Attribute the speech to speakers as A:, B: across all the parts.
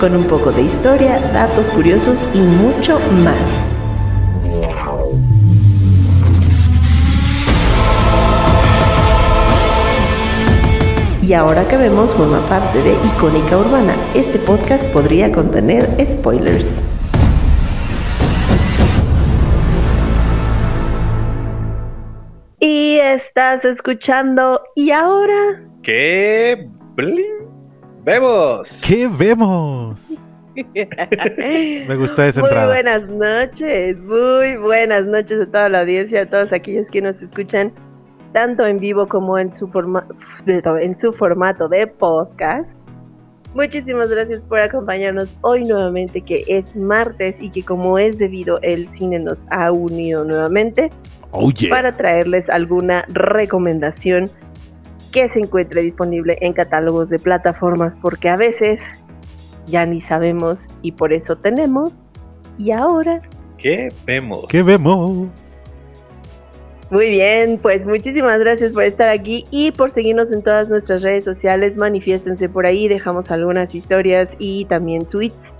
A: con un poco de historia, datos curiosos y mucho más. Y ahora que vemos forma parte de Icónica Urbana, este podcast podría contener spoilers. Y estás escuchando ¿Y ahora?
B: ¿Qué vemos?
C: ¿Qué vemos? Me gusta esa
A: muy
C: entrada.
A: buenas noches, muy buenas noches a toda la audiencia, a todos aquellos que nos escuchan tanto en vivo como en su, forma en su formato de podcast. Muchísimas gracias por acompañarnos hoy nuevamente que es martes y que como es debido el cine nos ha unido nuevamente
C: Oh, yeah.
A: para traerles alguna recomendación que se encuentre disponible en catálogos de plataformas porque a veces ya ni sabemos y por eso tenemos y ahora
B: ¿Qué vemos?
C: ¿Qué vemos?
A: Muy bien, pues muchísimas gracias por estar aquí y por seguirnos en todas nuestras redes sociales. Manifiéstense por ahí, dejamos algunas historias y también tweets.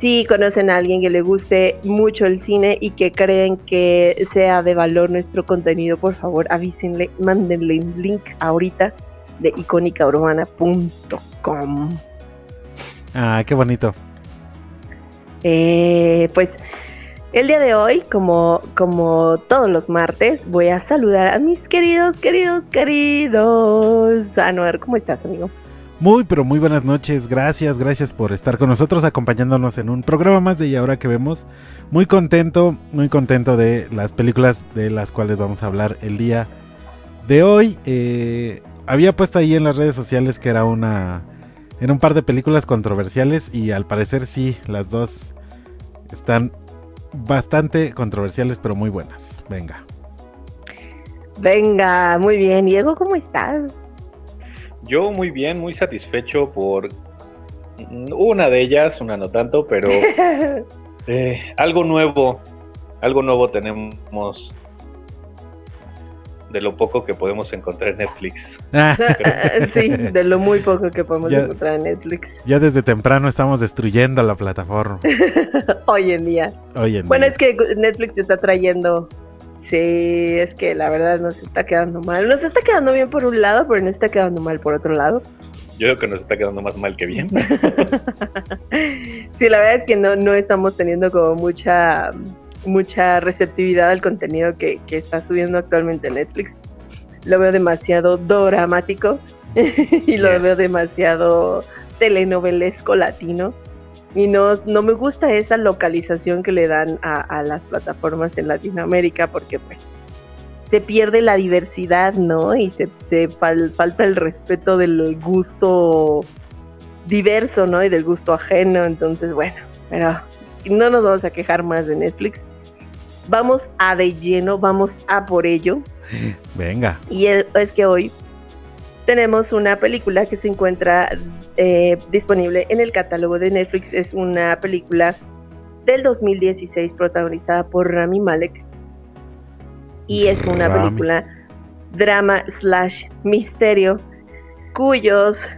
A: Si conocen a alguien que le guste mucho el cine y que creen que sea de valor nuestro contenido, por favor avísenle, mándenle un link ahorita de icónicaurbana.com.
C: Ah, qué bonito.
A: Eh, pues el día de hoy, como, como todos los martes, voy a saludar a mis queridos, queridos, queridos. Anuar, ¿cómo estás, amigo?
C: Muy, pero muy buenas noches. Gracias, gracias por estar con nosotros, acompañándonos en un programa más de Y ahora que vemos. Muy contento, muy contento de las películas de las cuales vamos a hablar el día de hoy. Eh, había puesto ahí en las redes sociales que era una. Era un par de películas controversiales y al parecer sí, las dos están bastante controversiales, pero muy buenas. Venga.
A: Venga, muy bien. Diego, ¿cómo estás?
B: Yo muy bien, muy satisfecho por una de ellas, una no tanto, pero eh, algo nuevo, algo nuevo tenemos de lo poco que podemos encontrar en Netflix.
A: sí, de lo muy poco que podemos
C: Ya-
A: encontrar en Netflix
C: Ya desde temprano estamos destruyendo la plataforma.
A: hoy en día.
C: Hoy en
A: Bueno,
C: día.
A: es que Netflix está trayendo. Sí, es que la verdad nos está quedando mal. Nos está quedando bien por un lado, pero nos está quedando mal por otro lado.
B: Yo creo que nos está quedando más mal que bien.
A: sí, la verdad es que no, no estamos teniendo como mucha mucha receptividad al contenido que, que está subiendo actualmente Netflix. Lo veo demasiado dramático y lo
C: Yes.
A: veo demasiado telenovelesco latino. Y no, no me gusta esa localización que le dan a, a las plataformas en Latinoamérica porque pues se pierde la diversidad, ¿no? Y se, se fal- falta el respeto del gusto diverso, ¿no? Y del gusto ajeno. Entonces, bueno, pero no nos vamos a quejar más de Netflix. Vamos a de lleno, vamos a por ello.
C: Venga.
A: Y el- es que hoy tenemos una película que se encuentra eh, disponible en el catálogo de Netflix. Es una película del 2016 protagonizada por Rami Malek. Y es una
C: Rami.
A: película drama slash misterio cuyos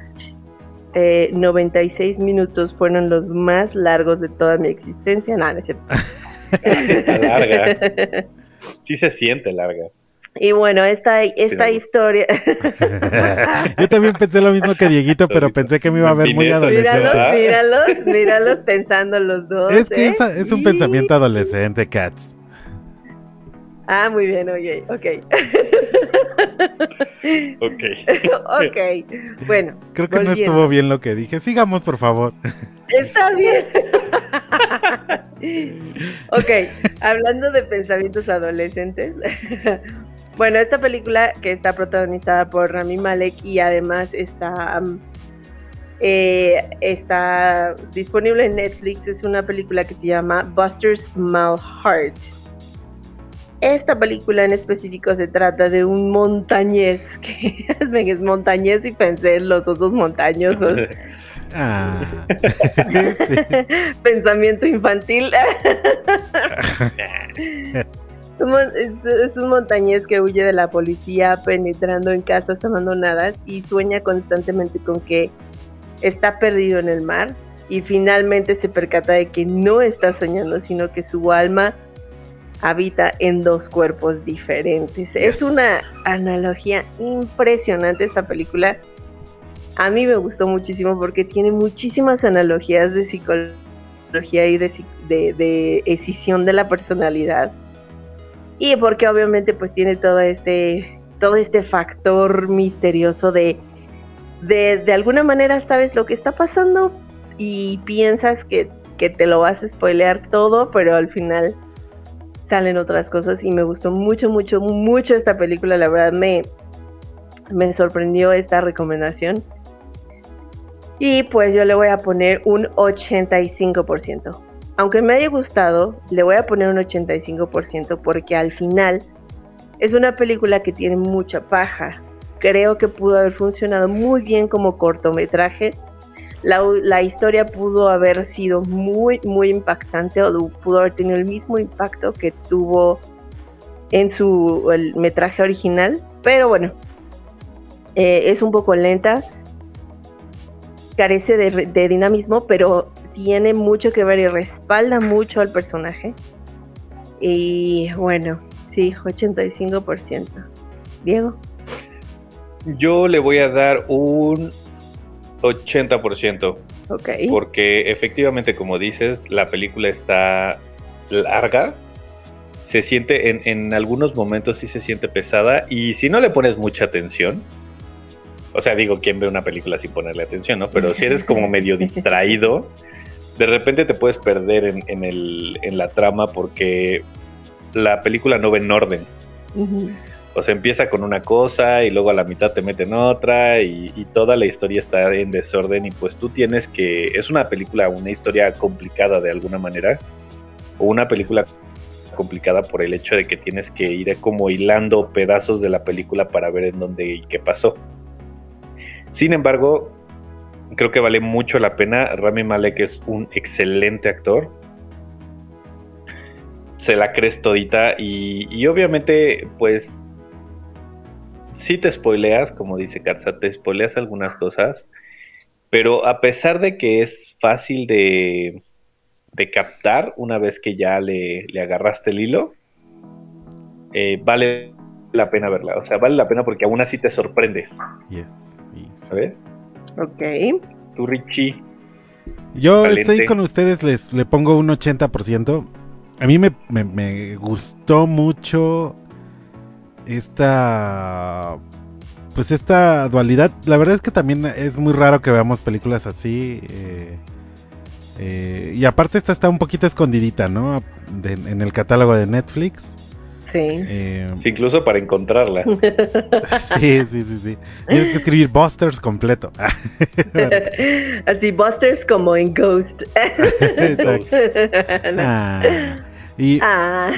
A: eh, 96 minutos fueron los más largos de toda mi existencia. Nada, no es cierto.
B: Está larga. Sí se siente larga.
A: Y bueno, esta, esta
B: Sí.
A: historia...
C: Yo también pensé lo mismo que Dieguito, pero pensé que me iba a ver muy adolescente.
A: míralos, míralos, míralos pensando los dos.
C: Es que
A: ¿eh?
C: es, es un pensamiento adolescente, Cats.
A: Ah, muy bien, ok, ok.
B: Ok.
A: ok, bueno.
C: Creo que no estuvo bien lo que dije. Sigamos, por favor.
A: Está bien. ok, hablando de pensamientos adolescentes. Bueno, esta película que está protagonizada por Rami Malek y además está um, Eh, está disponible en Netflix. Es una película que se llama Buster's Small Heart. Esta película en específico se trata de un montañés que es montañés y pensé en los osos montañosos. Ah. Pensamiento infantil. Es un montañés que huye de la policía penetrando en casas abandonadas y sueña constantemente con que está perdido en el mar y finalmente se percata de que no está soñando, sino que su alma habita en dos cuerpos diferentes. Es una analogía impresionante esta película. A mí me gustó muchísimo porque tiene muchísimas analogías de psicología y de, de, de escisión de la personalidad y porque obviamente pues tiene todo este todo este factor misterioso de de, de alguna manera sabes lo que está pasando y piensas que, que te lo vas a spoilear todo, pero al final salen otras cosas y me gustó mucho, mucho, mucho esta película, la verdad me, me sorprendió esta recomendación. Y pues yo le voy a poner un 85% aunque me haya gustado, le voy a poner un 85% porque al final es una película que tiene mucha paja. Creo que pudo haber funcionado muy bien como cortometraje. La, historia pudo haber sido muy, muy impactante o pudo haber tenido el mismo impacto que tuvo en su metraje original. Pero bueno, eh, es un poco lenta, carece de dinamismo, pero tiene mucho que ver y respalda mucho al personaje. Y bueno, sí, 85%. Diego.
B: Yo le voy a dar un 80%.
A: Ok.
B: Porque efectivamente, como dices, la película está larga. Se siente, en, en algunos momentos sí se siente pesada. Y si no le pones mucha atención, o sea, digo, ¿quién ve una película sin ponerle atención, no? Pero si eres como medio distraído, de repente te puedes perder en, el, en la trama porque la película no ve en orden. O sea, empieza con una cosa y luego a la mitad te meten otra y, y, toda la historia está en desorden y pues tú tienes que... Es una película, una historia complicada de alguna manera. O una película complicada por el hecho de que tienes que ir como hilando pedazos de la película para ver en dónde y qué pasó. Sin embargo, creo que vale mucho la pena. Rami Malek es un excelente actor. Se la crees todita y, obviamente, pues, si te spoileas, como dice Katza, te spoileas algunas cosas, pero a pesar de que es fácil de, de captar una vez que ya le, agarraste el hilo, eh, vale la pena verla. O sea, vale la pena porque aún así te sorprendes. ¿Sabes?
A: Ok.
B: Tu Richie.
C: Yo estoy con ustedes, les le pongo un 80%. A mí me, gustó mucho esta pues esta dualidad. La verdad es que también es muy raro que veamos películas así. Eh, eh, y aparte esta está un poquito escondidita, ¿no? en el catálogo de Netflix.
A: Eh,
B: sí. incluso para encontrarla.
C: sí, sí, sí, sí. Tienes que escribir Busters completo.
A: Así, Busters como en Ghost. Exacto.
C: Ah, y, ah.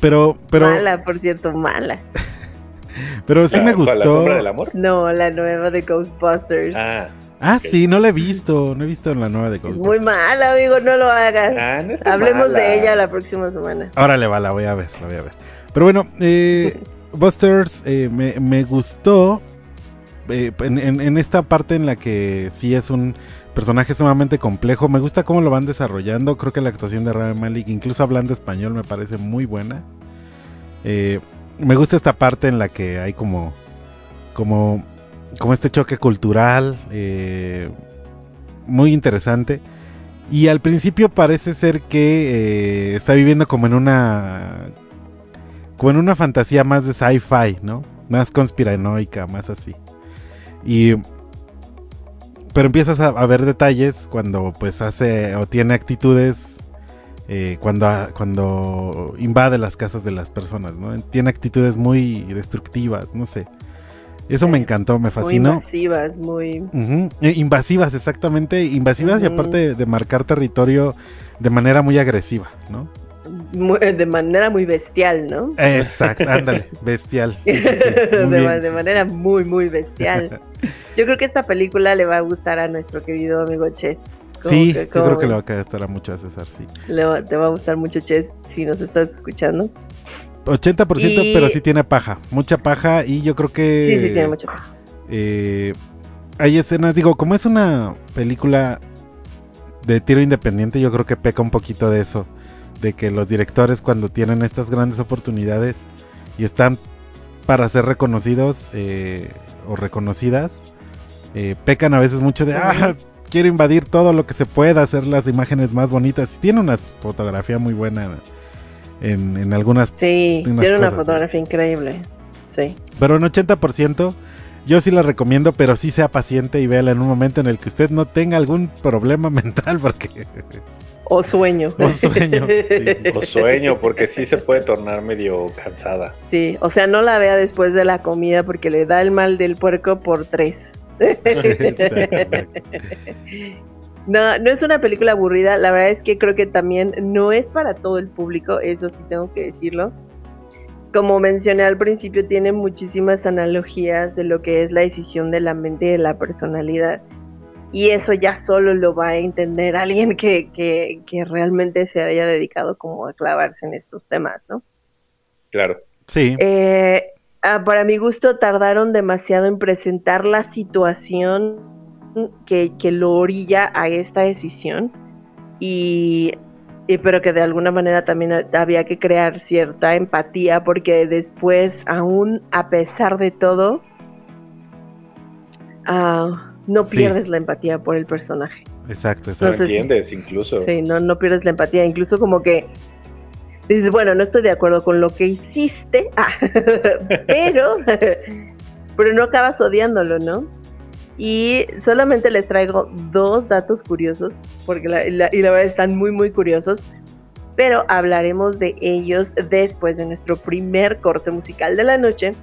C: Pero, pero.
A: Mala, por cierto, mala.
C: Pero sí me gustó. ¿La
B: sombra del amor?
A: No, la nueva de Ghostbusters.
C: Ah. Ah, sí, no la he visto, no he visto en la nueva de Ghostbusters.
A: Muy mala, amigo, no lo hagas. Ah, Hablemos de ella la próxima semana.
C: Órale, va, la voy a ver, la voy a ver. Pero bueno, eh, Busters eh, me, gustó eh, en, esta parte en la que sí es un personaje sumamente complejo. Me gusta cómo lo van desarrollando. Creo que la actuación de Rami Malik, incluso hablando español, me parece muy buena. me gusta esta parte en la que hay como, como, como este choque cultural. muy interesante. Y al principio parece ser que está viviendo como en una como en una fantasía más de sci-fi, ¿no? Más conspiranoica, más así. Y pero empiezas a, ver detalles cuando pues hace o tiene actitudes eh, cuando, cuando invade las casas de las personas, ¿no? Tiene actitudes muy destructivas, no sé. Eso me encantó, me fascinó.
A: Muy invasivas, muy...
C: Eh, invasivas, exactamente, invasivas y aparte de, marcar territorio de manera muy agresiva, ¿no?
A: De manera muy bestial, ¿no?
C: Exacto, ándale, bestial.
A: de, manera muy, muy bestial. Yo creo que esta película le va a gustar a nuestro querido amigo Chess.
C: Sí, yo creo que le va a gustar mucho a César, sí.
A: te va a gustar mucho Chess si nos estás escuchando.
C: 80%, pero sí tiene paja, mucha paja y yo creo que...
A: Sí, sí tiene mucha paja.
C: Eh, hay escenas, digo, como es una película de tiro independiente, yo creo que peca un poquito de eso, de que los directores cuando tienen estas grandes oportunidades y están para ser reconocidos eh, o reconocidas, eh, pecan a veces mucho de, ah, quiero invadir todo lo que se pueda, hacer las imágenes más bonitas. Tiene una fotografía muy buena en, algunas.
A: Sí, tiene una fotografía increíble. Sí.
C: Pero en 80%, yo sí la recomiendo, pero sí sea paciente y véala en un momento en el que usted no tenga algún problema mental, porque.
A: O sueño.
C: O sueño.
B: O sueño, porque sí se puede tornar medio cansada.
A: Sí, o sea, no la vea después de la comida porque le da el mal del puerco por tres. No, no es una película aburrida, la verdad es que creo que también no es para todo el público, eso sí tengo que decirlo. Como mencioné al principio, tiene muchísimas analogías de lo que es la decisión de la mente y de la personalidad. Y eso ya solo lo va a entender alguien que, que, que realmente se haya dedicado como a clavarse en estos temas, ¿no?
B: Claro.
C: Sí.
A: Eh, ah, para mi gusto tardaron demasiado en presentar la situación que, lo orilla a esta decisión y, pero que de alguna manera también había que crear cierta empatía porque después aún a pesar de todo ah, no pierdes la empatía por el personaje.
C: Exacto, exacto.
B: No entiendes incluso.
A: Sí, no, no pierdes la empatía, incluso como que dices, bueno, no estoy de acuerdo con lo que hiciste, ah, pero, pero no acabas odiándolo, ¿no? Y solamente les traigo dos datos curiosos, porque la, y la verdad están muy, muy curiosos, pero hablaremos de ellos después de nuestro primer corte musical de la noche.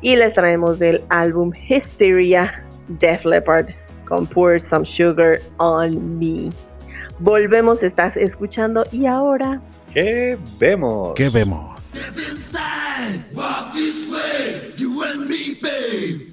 A: Y les traemos del álbum Hysteria Def Leppard con Pour Some Sugar on Me. Volvemos, estás escuchando y ahora...
B: ¿Qué vemos?
C: ¿Qué vemos? Living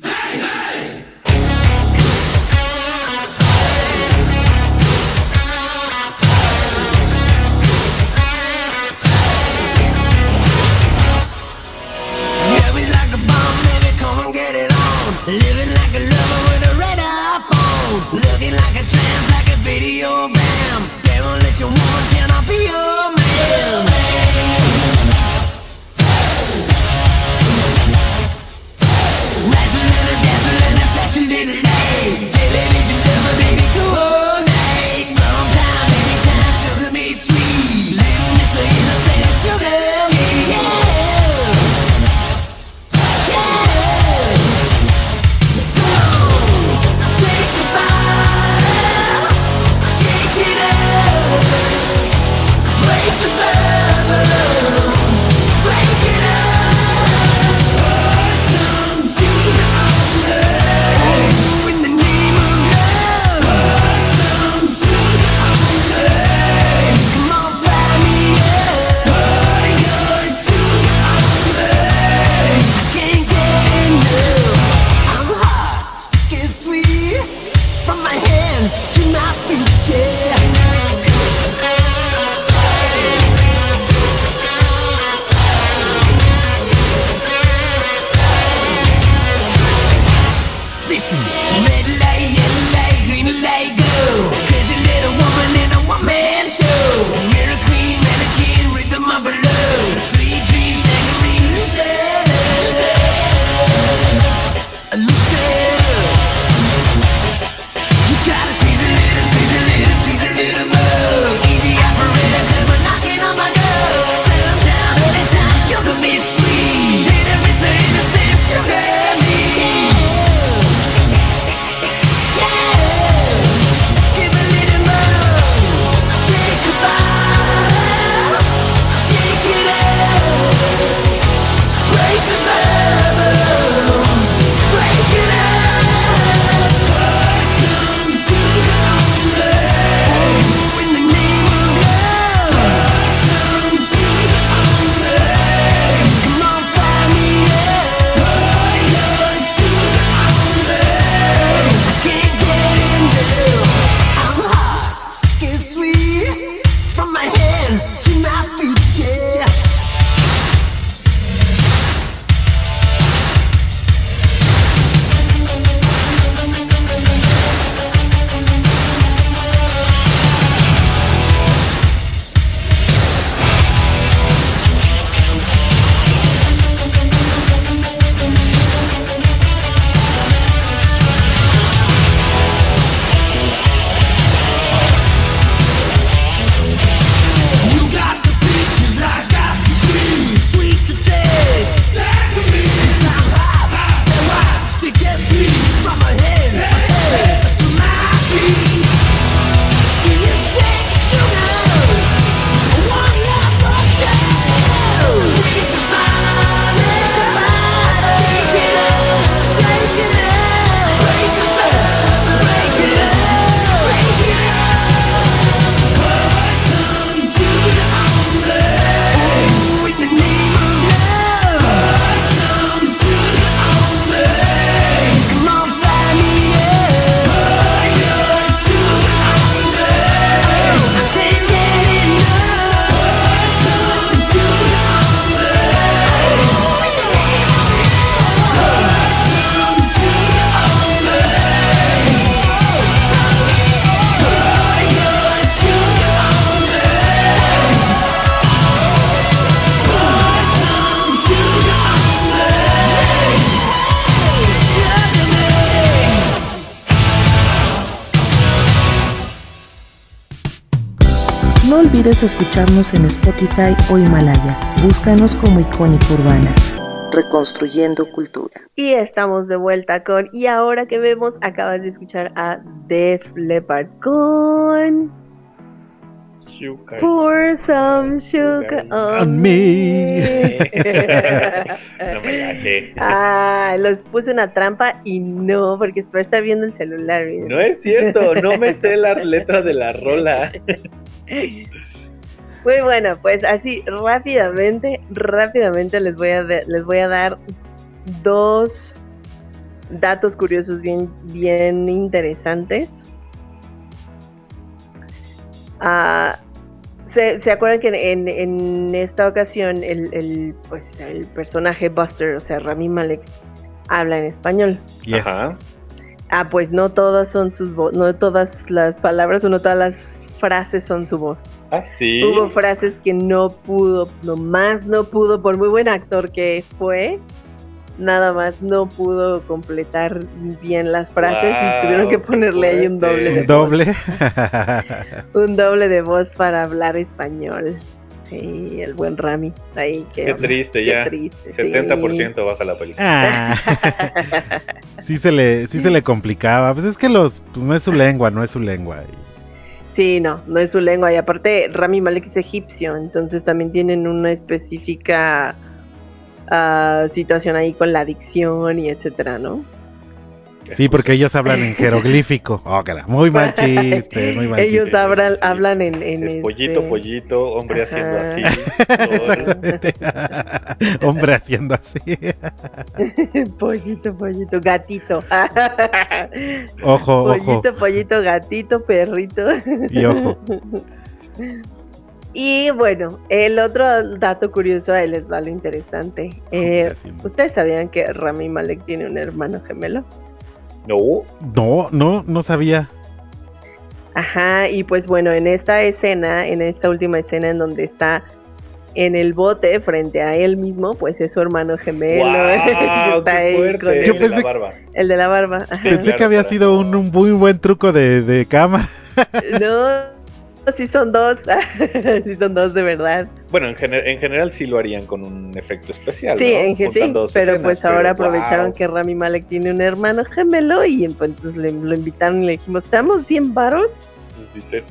D: No olvides escucharnos en Spotify o Himalaya. Búscanos como Icónica Urbana. Reconstruyendo Cultura.
A: Y estamos de vuelta con Y ahora que vemos, acabas de escuchar a Def Leppard con
B: Sugar.
A: Pour some sugar on,
C: On me.
B: No me gané.
A: Ah, los puse una trampa y no, porque espero estar viendo el celular. miren.
B: No es cierto, no me sé la letra de la rola.
A: Muy bueno, pues así rápidamente, rápidamente les voy a les voy a dar dos datos curiosos bien, bien interesantes. Ah, ¿se, se acuerdan que en, en esta ocasión el, el, pues, el personaje Buster, o sea, Rami Malek, habla en español?
C: Yes.
B: Ajá.
A: Ah, pues no todas son sus no todas las palabras o no todas las frases son su voz.
B: Ah, sí.
A: Hubo frases que no pudo, nomás no pudo, por muy buen actor que fue, nada más no pudo completar bien las frases
B: Wow,
A: y tuvieron que ponerle ahí un doble de
C: Un doble.
A: voz, un doble de voz para hablar español. Sí, el buen Rami. Ahí que
B: Qué triste,
A: qué
B: ya.
A: triste, sí.
B: 70% baja la película.
C: Ah. sí se le, sí se le complicaba. Pues es que los, pues no es su lengua, no es su lengua.
A: Sí, no, no es su lengua. Y aparte, Rami Malek es egipcio, entonces también tienen una específica ah, situación ahí con la adicción y etcétera, ¿no?
C: Sí, porque ellos hablan en jeroglífico. Oh, cara, muy mal chiste, muy mal
A: Ellos
C: chiste.
A: hablan, hablan en, en
B: Es pollito,
A: este-
B: pollito, hombre haciendo así.
C: Exactamente. Hombre haciendo así.
A: pollito, pollito, gatito.
C: Ojo, ojo.
A: pollito, pollito, gatito, perrito.
C: Y ojo.
A: Y bueno, el otro dato curioso, ahí les lo interesante. Eh, ¿Ustedes sabían que Rami Malek tiene un hermano gemelo?
B: No,
C: No, no, no sabía.
A: Ajá, y pues bueno, en esta escena, en esta última escena en donde está en el bote frente a él mismo, pues es su hermano gemelo.
C: Yo
A: el,
C: pensé-
B: la barba.
A: el de la barba. Ajá.
C: Pensé que había sido un, un muy buen truco de, de cámara.
A: No, sí son dos. sí son dos de verdad.
B: Bueno, en, gener- en general sí lo harían con un efecto especial.
A: Sí,
B: ¿no?
A: en sí, pero
B: escenas,
A: pues
B: pero
A: ahora aprovecharon
B: wow.
A: que Rami Malek tiene un hermano gemelo y entonces le, lo invitaron y le dijimos, ¿te damos 100 varos?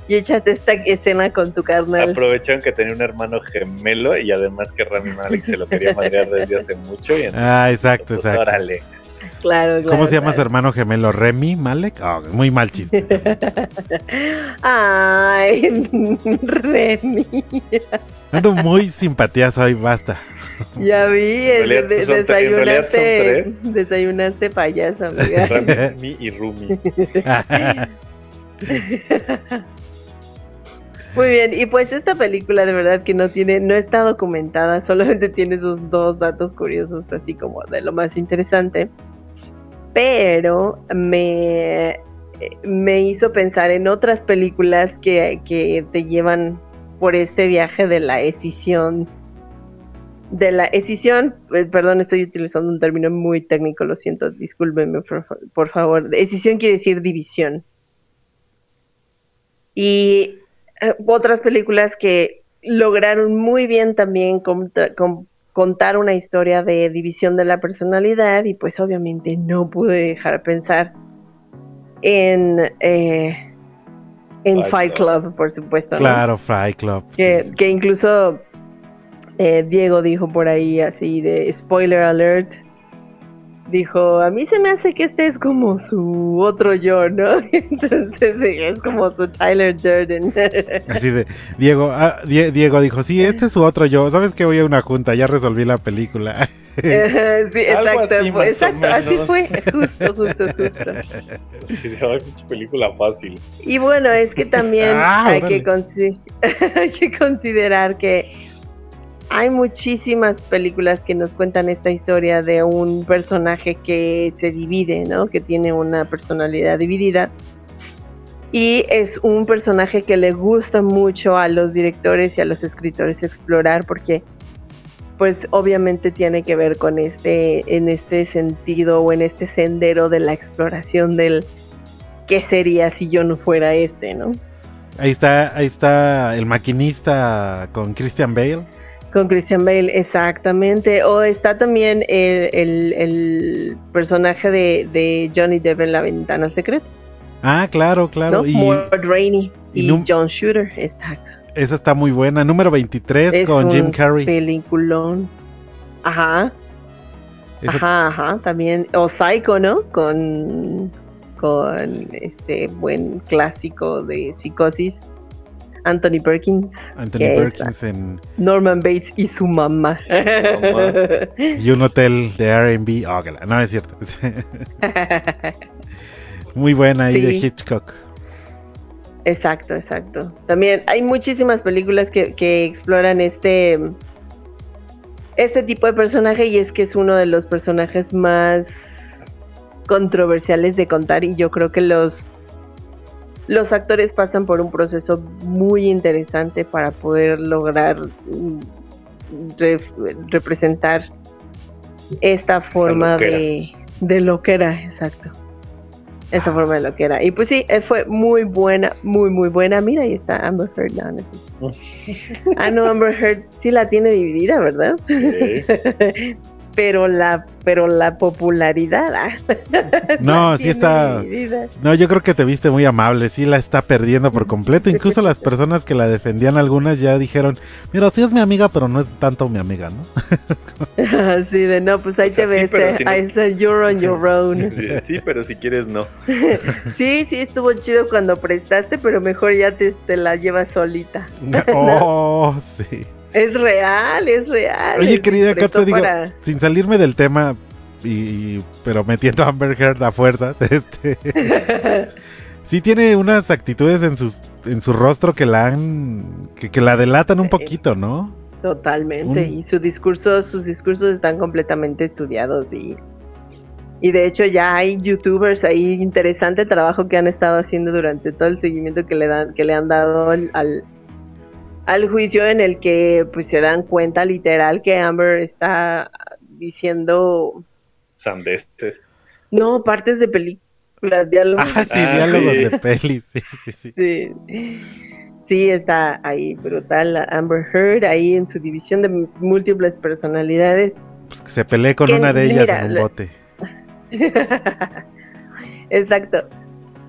A: Y échate esta escena con tu carnal.
B: Aprovecharon que tenía un hermano gemelo y además que Rami Malek se lo quería madrear desde hace mucho. Y entonces,
C: Ah, exacto,
B: pues,
C: exacto.
B: órale.
A: Claro,
C: ¿Cómo
A: claro,
C: se llama su hermano gemelo? ¿Remy Malek? Oh, muy mal chiste.
A: Ay, Remy.
C: Ando muy simpatiazo hoy, basta.
A: Ya vi,
B: En realidad
A: de- de-
B: son tre- en realidad son
A: desayunaste,
B: tres.
A: desayunaste payaso, amiga.
B: Rami y Rumi.
A: Muy bien, y pues esta película de verdad que no tiene, no está documentada, solamente tiene esos dos datos curiosos, así como de lo más interesante. Pero me, me hizo pensar en otras películas que, que te llevan por este viaje de la escisión. De la escisión, eh, perdón, estoy utilizando un término muy técnico, lo siento, discúlpenme por, fa- por favor. Escisión quiere decir división. Y eh, otras películas que lograron muy bien también contar una historia de división de la personalidad y pues obviamente no pude dejar pensar en eh, en
B: Fight
A: Fight
B: Club.
A: Club, por supuesto, ¿no?
C: Claro, Fry Club. sí,
A: que,
C: sí,
A: que
C: sí.
A: incluso eh, Diego dijo por ahí así de spoiler alert dijo a mí se me hace que este es como su otro yo no entonces es como su Tyler Durden
C: Así de, Diego, ah, Die- Diego dijo, sí, este es su otro yo. ¿Sabes que voy a una junta? Ya resolví la película.
A: sí exacto
B: así,
A: fue- exacto así fue justo justo justo
B: Sí, película fácil.
A: Y bueno, es que también
C: Ah,
A: hay, que consi- hay que considerar que hay muchísimas películas que nos cuentan esta historia de un personaje que se divide, ¿no? Que tiene una personalidad dividida. Y es un personaje que le gusta mucho a los directores y a los escritores explorar porque pues obviamente tiene que ver con este en este sentido o en este sendero de la exploración del qué sería si yo no fuera este, ¿no?
C: Ahí está, ahí está el maquinista con Christian Bale.
A: Con Christian Bale, exactamente. O está también el, el- el personaje de, de Johnny Depp en La Ventana Secreta.
C: Ah, claro, claro.
A: ¿no?
C: Y
A: Mort Rainey
C: y
A: John Shooter. Está
C: esa está muy buena. Número 23
A: es
C: con
A: un
C: Jim Carrey.
A: Peliculón. Ajá,
C: Esa-
A: ajá, ajá. También. O Psycho, ¿no? Con. Con este buen clásico de psicosis. Anthony Perkins.
C: Anthony Perkins en
A: Norman Bates y su mamá.
C: y un hotel de RB. Oh, no, es cierto. muy buena ahí de. Hitchcock.
A: Exacto, exacto. También hay muchísimas películas que, que exploran este este tipo de personaje y es que es uno de los personajes más controversiales de contar y yo creo que los los actores pasan por un proceso muy interesante para poder lograr mm, re- representar esta forma
B: loquera.
A: de, de loquera, exacto. Esa forma de loquera. Y pues sí, eh, fue muy buena, muy, muy buena. Mira, ahí está Amber Heard. No, no. Ah, no, Amber Heard sí la tiene dividida, ¿verdad?
B: Sí.
A: pero la pero la popularidad ah,
C: No, sí está-. No, yo creo que te viste muy amable, sí la está perdiendo por completo. Incluso las personas que la defendían algunas ya dijeron, mira, sí es mi amiga, pero no es tanto mi amiga, ¿no?
A: Así de no, pues ahí
B: O sea,
A: te
B: sí,
A: ves,
B: pero
A: eh,
B: si no-
A: ahí está, you're on your own.
B: Sí, sí, pero si quieres no.
A: Sí, sí, estuvo chido cuando prestaste, pero mejor ya te, te la llevas solita.
C: oh, sí.
A: Es real, es real.
C: Oye, querida Katza, digo,
A: para-
C: sin salirme del tema, y, pero metiendo a Amber Heard a fuerzas, este, sí tiene unas actitudes en sus en su rostro que la han que, que la delatan un poquito, ¿no?
A: Totalmente,
C: Un-
A: y su discurso, sus discursos están completamente estudiados y, y de hecho ya hay youtubers ahí interesante trabajo que han estado haciendo durante todo el seguimiento que le dan, que le han dado al, al, al juicio en el que pues se dan cuenta literal que Amber está diciendo
B: Sandeces.
A: no partes de películas, diálogos.
C: Ah, sí,
B: Ah,
C: diálogos
B: sí.
C: de pelis, sí, sí, sí.
A: Sí. Sí, está ahí brutal Amber Heard, ahí en su división de múltiples personalidades.
C: Pues que se pelee con
A: Que,
C: una de ellas
A: mira,
C: en un bote.
A: Exacto.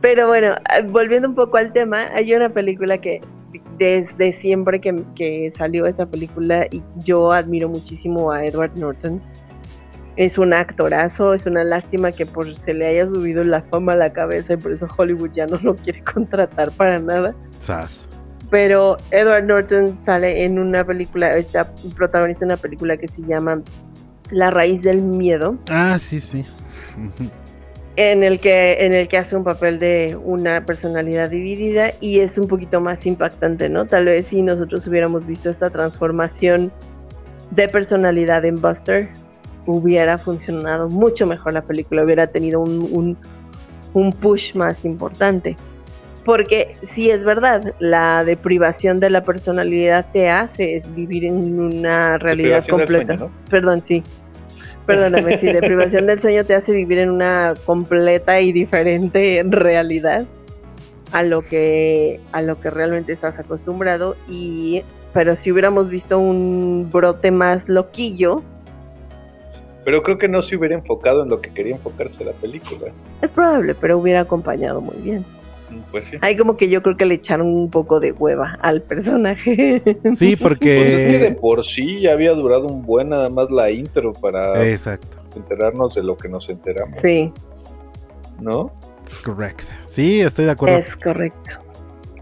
A: Pero bueno, ah, volviendo un poco al tema, hay una película que desde siempre que, que salió esa película y yo admiro muchísimo a Edward Norton. Es un actorazo, es una lástima que por se le haya subido la fama a la cabeza y por eso Hollywood ya no lo quiere contratar para nada.
C: Sas.
A: Pero Edward Norton sale en una película, ahorita protagoniza una película que se llama La raíz del miedo,
C: Ah, sí, sí.
A: En el que en el que hace un papel de una personalidad dividida y es un poquito más impactante, ¿no? Tal vez si nosotros hubiéramos visto esta transformación de personalidad en Buster, hubiera funcionado mucho mejor la película, hubiera tenido un, un, un push más importante. Porque sí es verdad, la deprivación de la personalidad te hace es vivir en una realidad completa.
B: sueño,
A: Perdón, sí. Perdóname, sí, deprivación del sueño te hace vivir en una completa y diferente realidad a lo que a lo que realmente estás acostumbrado y pero si hubiéramos visto un brote más loquillo,
B: Pero creo que no se hubiera enfocado en lo que quería enfocarse la película.
A: es probable, pero hubiera acompañado muy bien.
B: Pues sí.
A: Hay como que yo creo que le echaron un poco de hueva al personaje.
C: Sí,
B: Pues es que de
C: porque...
B: por sí ya había durado un buen nada más la intro para
C: Exacto.
B: enterarnos de lo que nos enteramos,
A: sí,
B: ¿no?
C: Es correcto. Sí, estoy de acuerdo.
A: es correcto.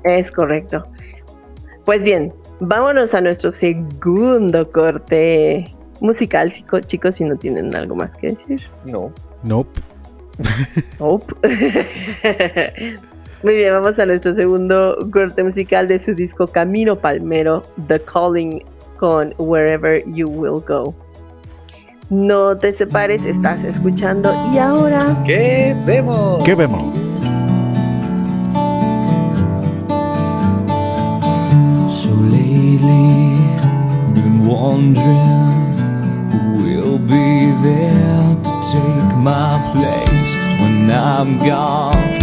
A: Es correcto. Pues bien, vámonos a nuestro segundo corte musical, chico- chicos, si no tienen algo más que decir.
B: No.
C: Nope.
A: Nope. Muy bien, vamos a nuestro segundo corte musical de su disco Camino Palmero, The Calling con Wherever You Will Go. No te separes, estás escuchando y ahora
B: ¿Qué vemos?
C: ¿Qué vemos?
E: So lately, been wondering who will be there to take my place when I'm gone.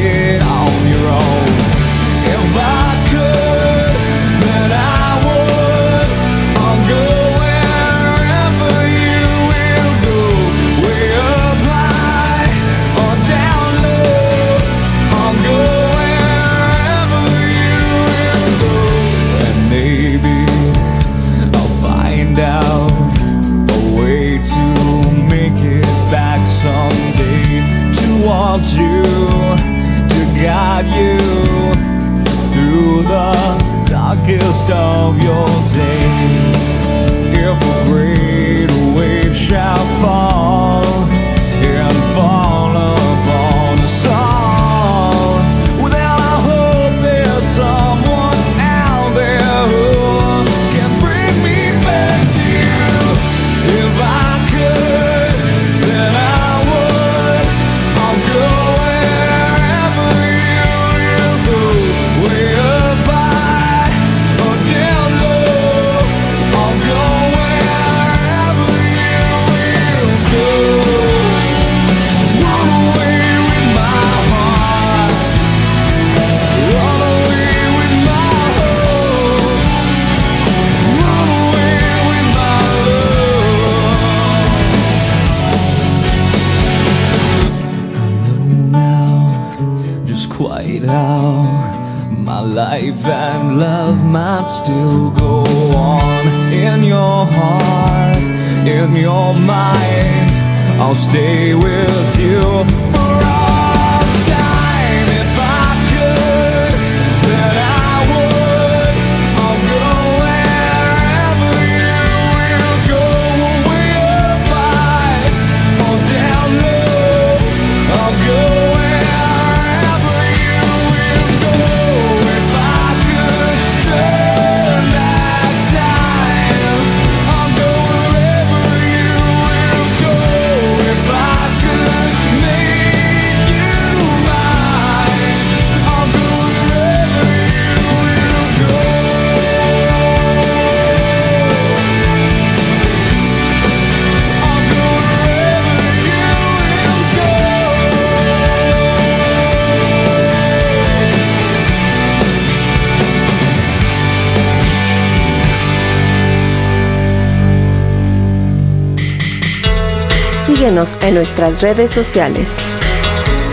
A: Síguenos en nuestras redes sociales.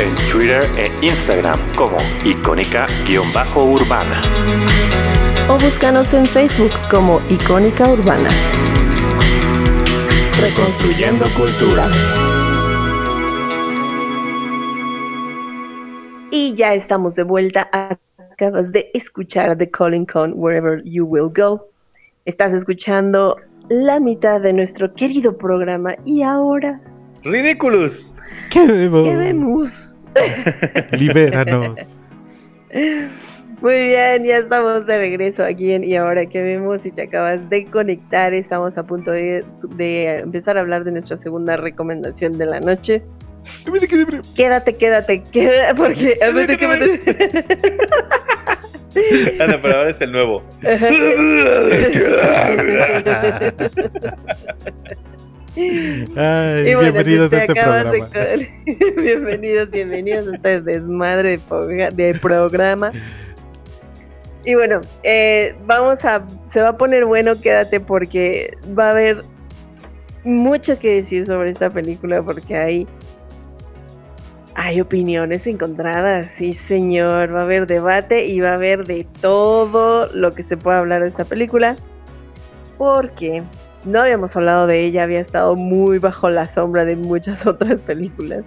B: En Twitter e Instagram como icónica-urbana.
A: o búscanos en Facebook como Icónica Urbana. Reconstruyendo Cultura. Y ya estamos de vuelta. Acabas de escuchar The Calling Con Wherever You Will Go. Estás escuchando la mitad de nuestro querido programa y ahora,
B: ¡Ridículos!
C: ¿Qué vemos?
A: ¿qué vemos?
C: Libéranos.
A: Muy bien, ya estamos de regreso aquí en Y ahora que vemos, si te acabas de conectar, estamos a punto de, de empezar a hablar de nuestra segunda recomendación de la noche. Quédate, quédate, quédate, porque...
B: Ah, no, pero ahora es el nuevo.
C: Ay,
A: Y bueno,
C: bienvenidos
A: si
C: a
A: te
C: este
A: de
C: programa.
A: bienvenidos, bienvenidos a este desmadre de programa. Y bueno, eh, vamos a, se va a poner bueno, quédate porque va a haber mucho que decir sobre esta película porque hay, hay opiniones encontradas, sí señor, va a haber debate y va a haber de todo lo que se pueda hablar de esta película porque no habíamos hablado de ella, había estado muy bajo la sombra de muchas otras películas.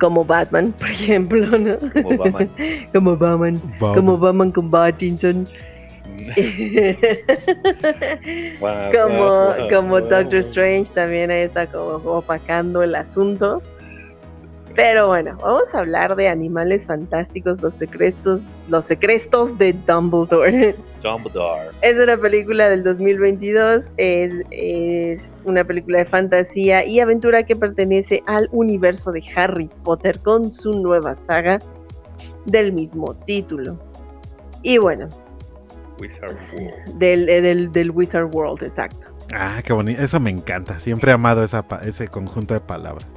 A: Como Batman, por ejemplo, ¿no?
B: Como Batman.
A: como Batman.
C: Batman.
A: Como Batman con Pattinson.
B: Guau,
A: como, como. Doctor Strange también ahí está como opacando el asunto. Pero bueno, vamos a hablar de animales fantásticos, los secretos, los secretos de Dumbledore.
B: Dumbledore.
A: Es una película del 2022, es, es una película de fantasía y aventura que pertenece al universo de Harry Potter con su nueva saga del mismo título. Y bueno,
B: Wizard World.
A: del, eh, del, del Wizard World, exacto.
C: Ah, qué bonito. Eso me encanta. Siempre he amado esa ese conjunto de palabras.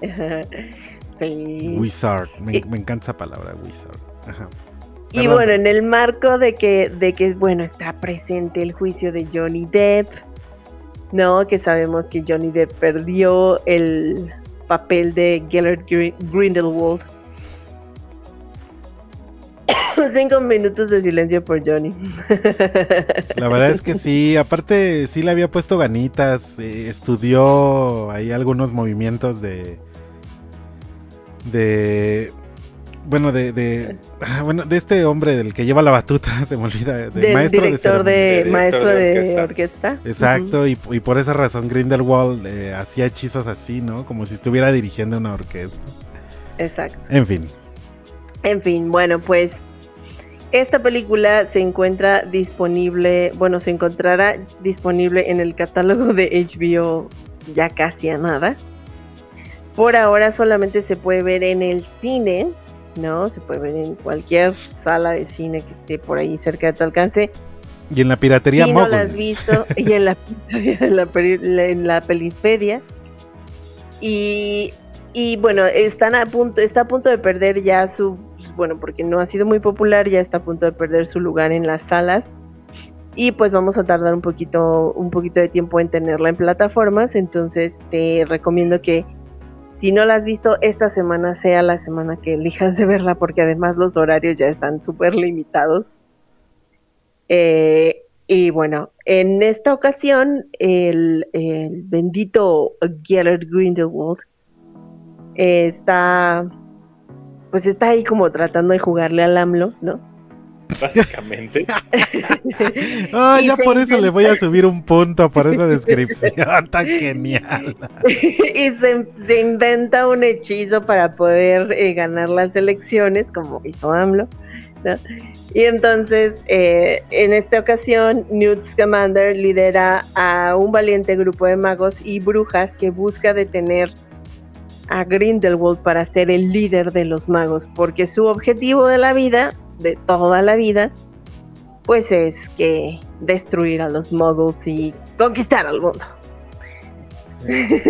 A: Sí.
C: Wizard. Me,
A: Y-
C: me encanta esa palabra, wizard. Ajá.
A: Y
C: Perdón.
A: bueno, en el marco de que, de que, bueno, está presente el juicio de Johnny Depp, ¿no? Que sabemos que Johnny Depp perdió el papel de Gellert Gri- Grindelwald. Cinco minutos de silencio por Johnny.
C: La verdad es que sí, aparte sí le había puesto ganitas, eh, estudió ahí algunos movimientos de de bueno de, de ah, bueno de este hombre del que lleva la batuta se me olvida de
A: Del
C: maestro de
A: director de,
B: Director
A: maestro
B: de
A: de
B: orquesta.
A: orquesta.
C: exacto y, y por esa razón Grindelwald eh, hacía hechizos así no como si estuviera dirigiendo una orquesta
A: Exacto.
C: en fin
A: En fin, bueno, pues esta película se encuentra disponible, bueno, se encontrará disponible en el catálogo de HBO ya casi a nada. Por ahora solamente se puede ver en el cine, ¿no? Se puede ver en cualquier sala de cine que esté por ahí cerca de tu alcance.
C: y en la piratería
A: si no la has visto, y en la, en la, en la Pelispedia. Y, y bueno, están a punto, está a punto de perder ya su, bueno, porque no ha sido muy popular, ya está a punto de perder su lugar en las salas. Y pues vamos a tardar un poquito, un poquito de tiempo en tenerla en plataformas. Entonces te recomiendo que si no la has visto, esta semana sea la semana que elijas de verla, porque además los horarios ya están súper limitados. Eh, y bueno, en esta ocasión, el, el bendito Gellert Grindelwald eh, está, pues está ahí como tratando de jugarle al AMLO, ¿no?
B: Básicamente.
A: Y
C: ya
A: se
C: por eso le voy a subir un punto por esa descripción tan genial.
A: y se, se inventa un hechizo para poder eh, ganar las elecciones, como hizo AMLO. ¿no? Y entonces, eh, en esta ocasión, Newt Scamander lidera a un valiente grupo de magos y brujas que busca detener a Grindelwald para ser el líder de los magos, porque su objetivo de la vida, de toda la vida, pues es que destruir a los muggles y conquistar al mundo.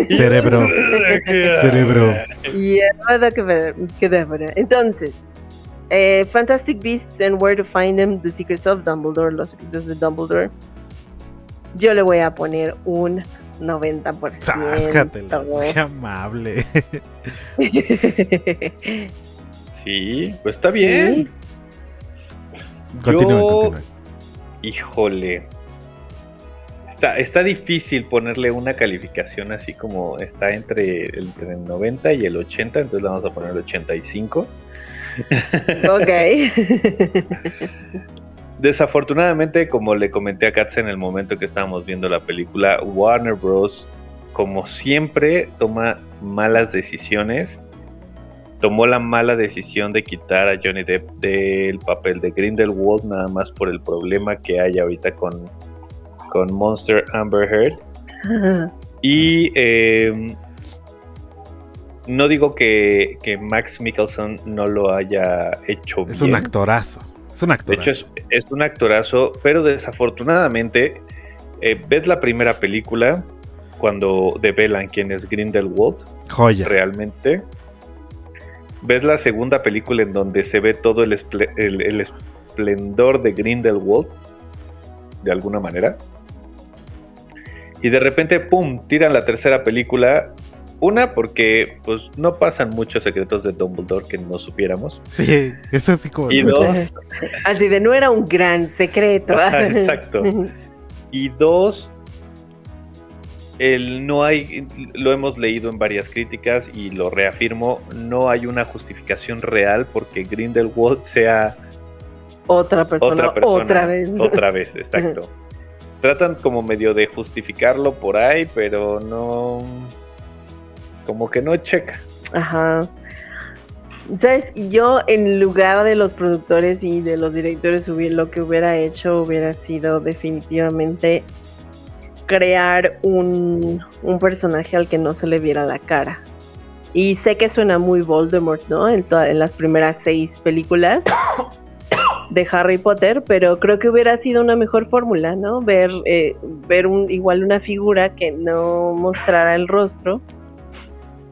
C: Cerebro, cerebro.
A: Y nada que ver, que ver. Entonces, eh, Fantastic Beasts and Where to Find Them, The Secrets of Dumbledore, Los secretos de Dumbledore. Yo le voy a poner un 90%.
C: Sáscatelas, qué amable.
B: Sí, pues está bien.
C: Continúen,
B: Yo-
C: continúen.
B: Híjole. Está, está difícil ponerle una calificación así como está entre el, entre el 90 y el 80, entonces le vamos a poner el 85.
A: ok.
B: Desafortunadamente, como le comenté a Katz en el momento que estábamos viendo la película, Warner Bros. como siempre toma malas decisiones. Tomó la mala decisión de quitar a Johnny Depp del papel de Grindelwald nada más por el problema que hay ahorita con, con Monster Amber Heard. Y eh, no digo que, que Max Mikkelsen no lo haya hecho
C: Es
B: bien.
C: un actorazo. Es un
B: De
C: actorazo.
B: hecho, es, es un actorazo, pero desafortunadamente, eh, ves la primera película cuando develan quién es Grindelwald
C: Joya.
B: realmente. Ves la segunda película en donde se ve todo el, esple- el- el esplendor de Grindelwald, de alguna manera. Y de repente, ¡pum!, tiran la tercera película. Una, porque pues no pasan muchos secretos de Dumbledore que no supiéramos.
C: Sí, es así como.
B: Y dos,
A: Así de no era un gran secreto.
B: Exacto. Y dos, el no hay, lo hemos leído en varias críticas y lo reafirmo, no hay una justificación real porque Grindelwald sea
A: Otra persona,
B: otra persona.
A: otra vez.
B: Otra vez, exacto. Tratan como medio de justificarlo por ahí, pero no. Como que no checa.
A: Ajá. ¿Sabes? Yo en lugar de los productores y de los directores lo que hubiera hecho hubiera sido definitivamente crear un, un personaje al que no se le viera la cara. Y sé que suena muy Voldemort, ¿no? En, toda- en las primeras seis películas de Harry Potter, pero creo que hubiera sido una mejor fórmula, ¿no? Ver, eh, ver un, igual una figura que no mostrara el rostro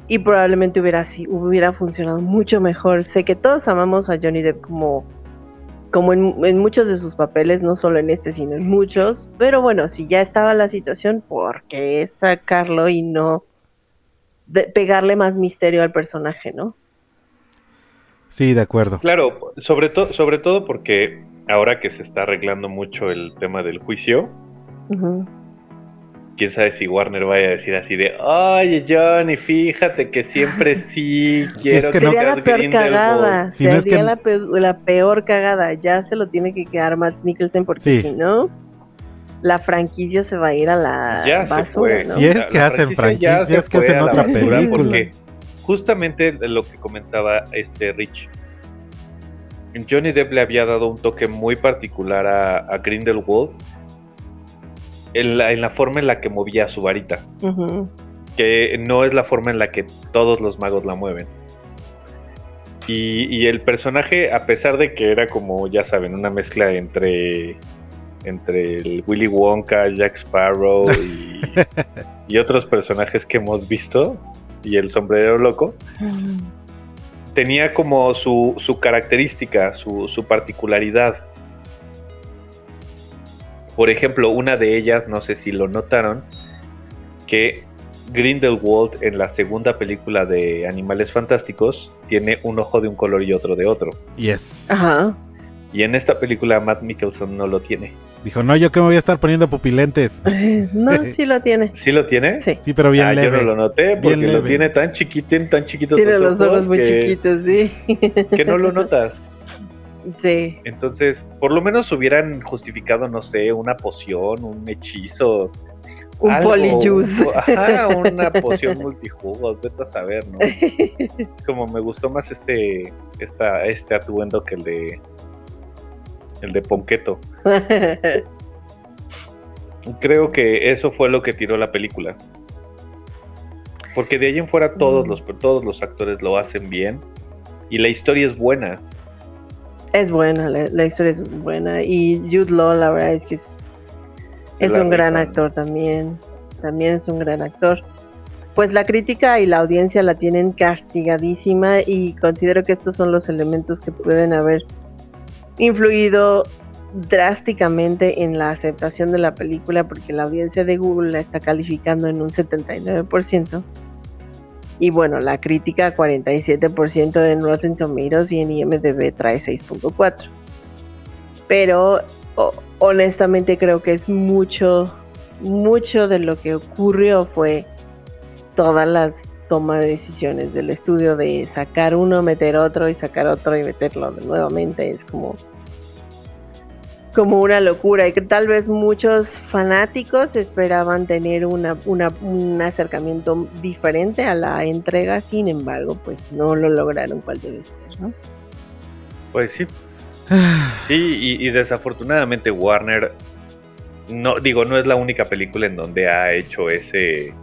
A: y probablemente hubiera, si- hubiera funcionado mucho mejor. Sé que todos amamos a Johnny Depp como, como en, en muchos de sus papeles, no solo en este, sino en muchos, pero bueno, si ya estaba la situación, ¿por qué sacarlo y no de- pegarle más misterio al personaje, no?
C: Sí, de acuerdo.
B: Claro, sobre, todo sobre todo porque ahora que se está arreglando mucho el tema del juicio,
A: Ujú.
B: Quién sabe si Warner vaya a decir así de, oye Johnny, fíjate que siempre sí quiero
C: que no-
A: Sería la
B: seas
A: peor
B: Grindelwald".
A: cagada.
C: Si no es
A: sería
C: que-
A: la, pe- la peor cagada. Ya se lo tiene que quedar Matt Mikkelsen porque
C: Sí.
A: si no, la franquicia se va a ir a la
B: Ya se
A: basura,
B: fue.
A: ¿no?
C: Si es
B: La-
C: que
B: la
C: hacen franquicias,
B: se
C: es que hacen
B: la
C: otra película.
B: Porque justamente de lo que comentaba este Rich, Johnny Depp le había dado un toque muy particular a, a Grindelwald en la, en la forma en la que movía su varita, que no es la forma en la que todos los magos la mueven. Y, y el personaje, a pesar de que era como, ya saben, una mezcla entre, entre el Willy Wonka, Jack Sparrow y, y otros personajes que hemos visto, y el sombrero loco, tenía como su, su característica, su, su particularidad. Por ejemplo, una de ellas, no sé si lo notaron, que Grindelwald en la segunda película de Animales Fantásticos tiene un ojo de un color y otro de otro.
C: Yes.
A: Ajá.
B: Y en esta película Matt Mikkelsen no lo tiene.
C: Dijo, no, yo que me voy a estar poniendo pupilentes.
A: No, sí lo tiene.
B: ¿Sí lo tiene?
A: Sí.
C: Sí, pero bien
B: ah, yo
C: leve.
B: no lo noté porque
C: Bien
B: lo tiene tan chiquito, tan chiquitos
A: Tiene
B: los
A: ojos muy
B: que,
A: chiquitos, sí.
B: que no lo notas.
A: Sí.
B: Entonces, por lo menos hubieran justificado, no sé, una poción, un hechizo.
A: Un
B: algo,
A: polyjuice.
B: un- Ajá, una poción multijugos, vete a saber, ¿no? Es como me gustó más este, esta, este atuendo que el de el de Ponqueto. Creo que eso fue lo que tiró la película. Porque de ahí en fuera todos
A: Mm.
B: los todos los actores lo hacen bien y la historia es buena.
A: Es buena, la, la historia es buena. Y Jude Law, la verdad es que es, un gran actor también. También es un gran actor. Pues la crítica y la audiencia la tienen castigadísima y considero que estos son los elementos que pueden haber influido drásticamente en la aceptación de la película porque la audiencia de Google la está calificando en un 79%. Y bueno, la crítica 47% en Rotten Tomatoes y en IMDb trae 6.4. Pero honestamente creo que es mucho, mucho de lo que ocurrió fue todas las tomas de decisiones del estudio de sacar uno, meter otro y sacar otro y meterlo nuevamente. Es como como una locura y que tal vez muchos fanáticos esperaban tener una, una- un acercamiento diferente a la entrega, sin embargo, pues no lo lograron cual debe ser, ¿no?
B: Pues sí. Sí, y, y desafortunadamente Warner, no digo, no es la única película en donde ha hecho ese,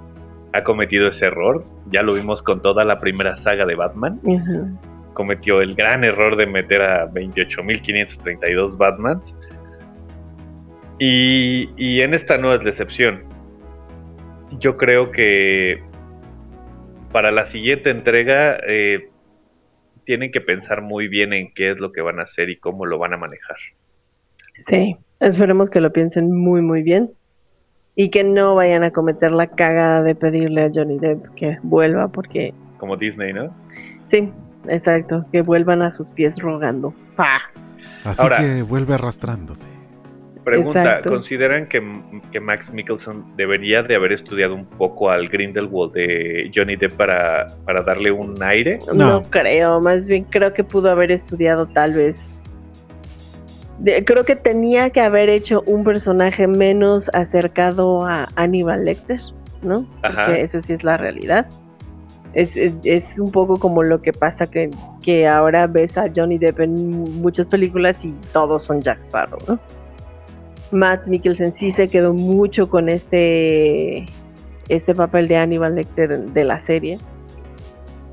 B: ha cometido ese error. Ya lo vimos con toda la primera saga de Batman. Cometió el gran error de meter a 28.532 Batmans. Y, y en esta no es la excepción. Yo creo que para la siguiente entrega eh, tienen que pensar muy bien en qué es lo que van a hacer y cómo lo van a manejar.
A: Sí, esperemos que lo piensen muy, muy bien y que no vayan a cometer la cagada de pedirle a Johnny Depp que vuelva, porque
B: Como Disney, ¿no?
A: sí, exacto, que vuelvan a sus pies rogando.
C: Así
B: Ahora-
C: que vuelve arrastrándose.
B: Pregunta,
A: Exacto.
B: ¿consideran que, que Max Mikkelsen debería de haber estudiado un poco al Grindelwald de Johnny Depp para, para darle un aire?
A: No.
C: No.
A: creo, más bien creo que pudo haber estudiado tal vez. de- creo que tenía que haber hecho un personaje menos acercado a Aníbal Lecter, ¿no?
B: Ajá.
A: Porque esa sí es la realidad. Es, es, es un poco como lo que pasa que, que ahora ves a Johnny Depp en muchas películas y todos son Jack Sparrow, ¿no? Matt Mikkelsen sí se quedó mucho con este, este papel de Hannibal Lecter de la serie.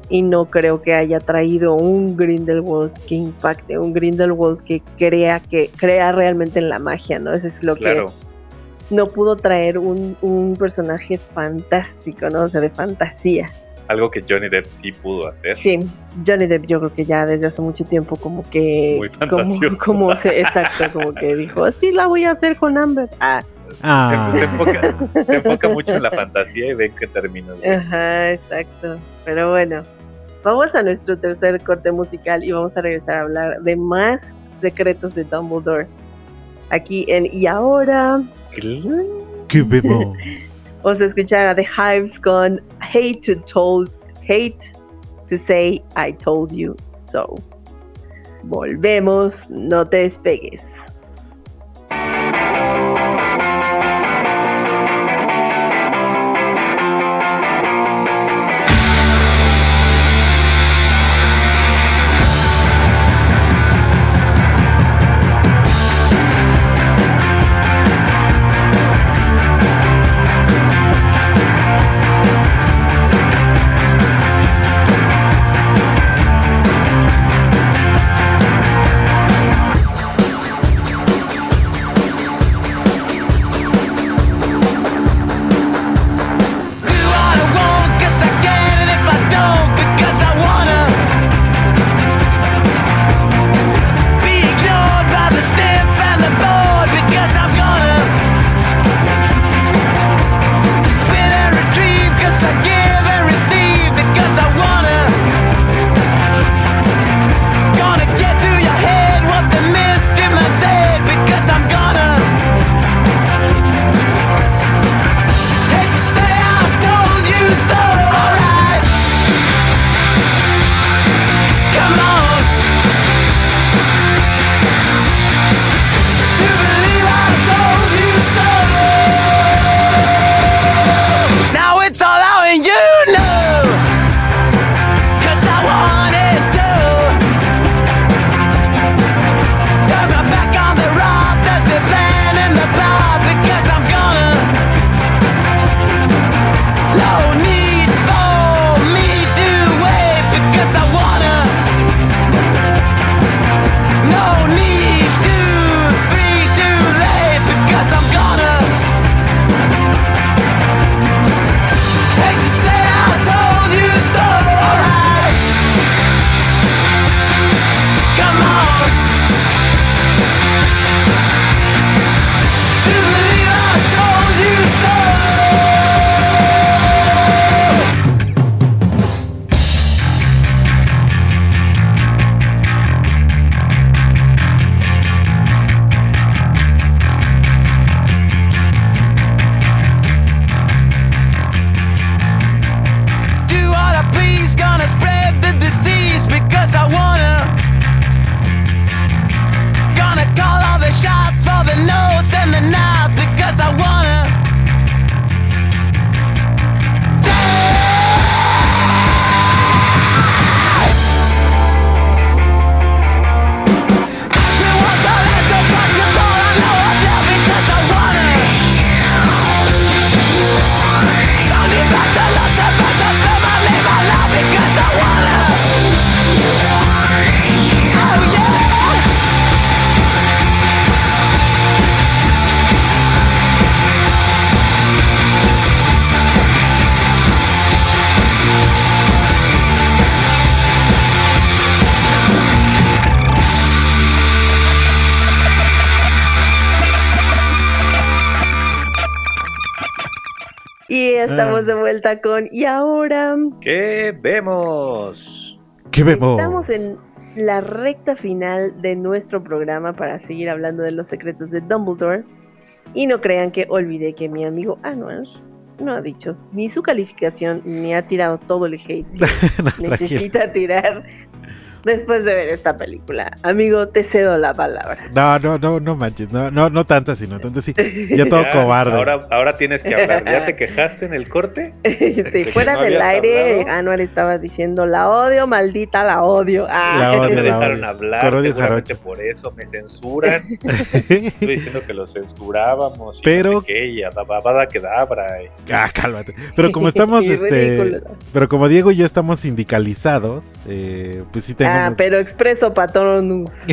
A: Y no creo que haya traído un Grindelwald que impacte, un Grindelwald que crea que crea realmente en la magia, ¿no? Eso es lo
B: Claro.
A: que no pudo traer un, un personaje fantástico, ¿no? O sea, de fantasía.
B: Algo que Johnny Depp sí pudo hacer.
A: Sí, Johnny Depp yo creo que ya desde hace mucho tiempo como que...
B: Muy
A: como,
B: fantasioso.
A: como se, exacto, como que dijo, sí la voy a hacer con Amber. Ah,
C: Ah,
B: Se, se enfoca, se enfoca mucho en la fantasía y ven que termina. bien.
A: ajá, exacto. Pero bueno, vamos a nuestro tercer corte musical y vamos a regresar a hablar de más secretos de Dumbledore. Aquí en Y ahora
C: ¿qué vemos?
A: Vamos a escuchar a The Hives con Hate to told Hate to say I told you so. Volvemos, no te despegues. Con Y ahora
B: ¿Qué vemos?
C: ¿Qué vemos?
A: estamos en la recta final de nuestro programa para seguir hablando de los secretos de Dumbledore. Y no crean que olvidé que mi amigo Anwar no ha dicho ni su calificación ni ha tirado todo el hate
C: tranquilo.
A: necesita tirar. Después de ver esta película. Amigo, te cedo la palabra.
C: No, no, no, no manches, no, no, no tanto así, no tanto así. Ya todo
B: Ya,
C: cobarde.
B: Ahora, ahora tienes que hablar. ¿Ya te quejaste en el corte?
A: sí,
B: que
A: fuera
B: no
A: del aire,
B: hablado.
A: Anuar estaba diciendo, la odio, maldita, la odio. Ah.
C: La
B: No
C: odio,
B: me
C: la
B: dejaron
C: odio.
B: hablar, seguramente por eso me censuran. Estoy diciendo que lo censurábamos. Y
C: Pero-
B: No sé y Adabada Kedabra. y-
C: Ah, cálmate. Pero como estamos,
A: Sí,
C: este,
A: ridículo.
C: pero como Diego y yo estamos sindicalizados, eh, pues sí
A: Ah, pero expreso patronus.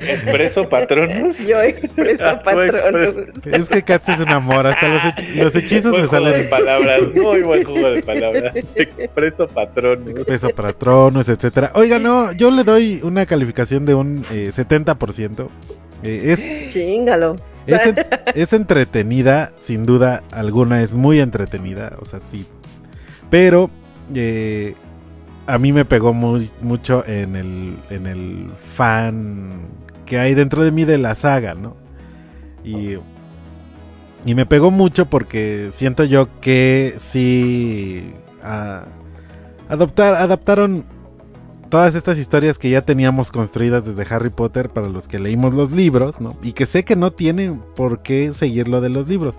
B: Expreso Patronus.
A: Yo expreso
B: Ah,
A: patronus.
C: Es que Katz es un amor, hasta los, he- los hechizos
B: Buen
C: le
B: juego de
C: salen
B: palabras, muy buen juego de palabras. Expreso Patronus.
C: expreso patronus, etcétera. Oiga, no, yo le doy una calificación de un eh, 70%. Eh, es,
A: Chingalo.
C: es, en- es entretenida, sin duda alguna, es muy entretenida, o sea, sí. Pero eh, a mí me pegó muy, mucho en el, en el fan que hay dentro de mí de la saga, ¿no? Y, y me pegó mucho porque siento yo que sí ah, adoptar, adaptaron todas estas historias que ya teníamos construidas desde Harry Potter para los que leímos los libros, ¿no? Y que sé que no tienen por qué seguir lo de los libros.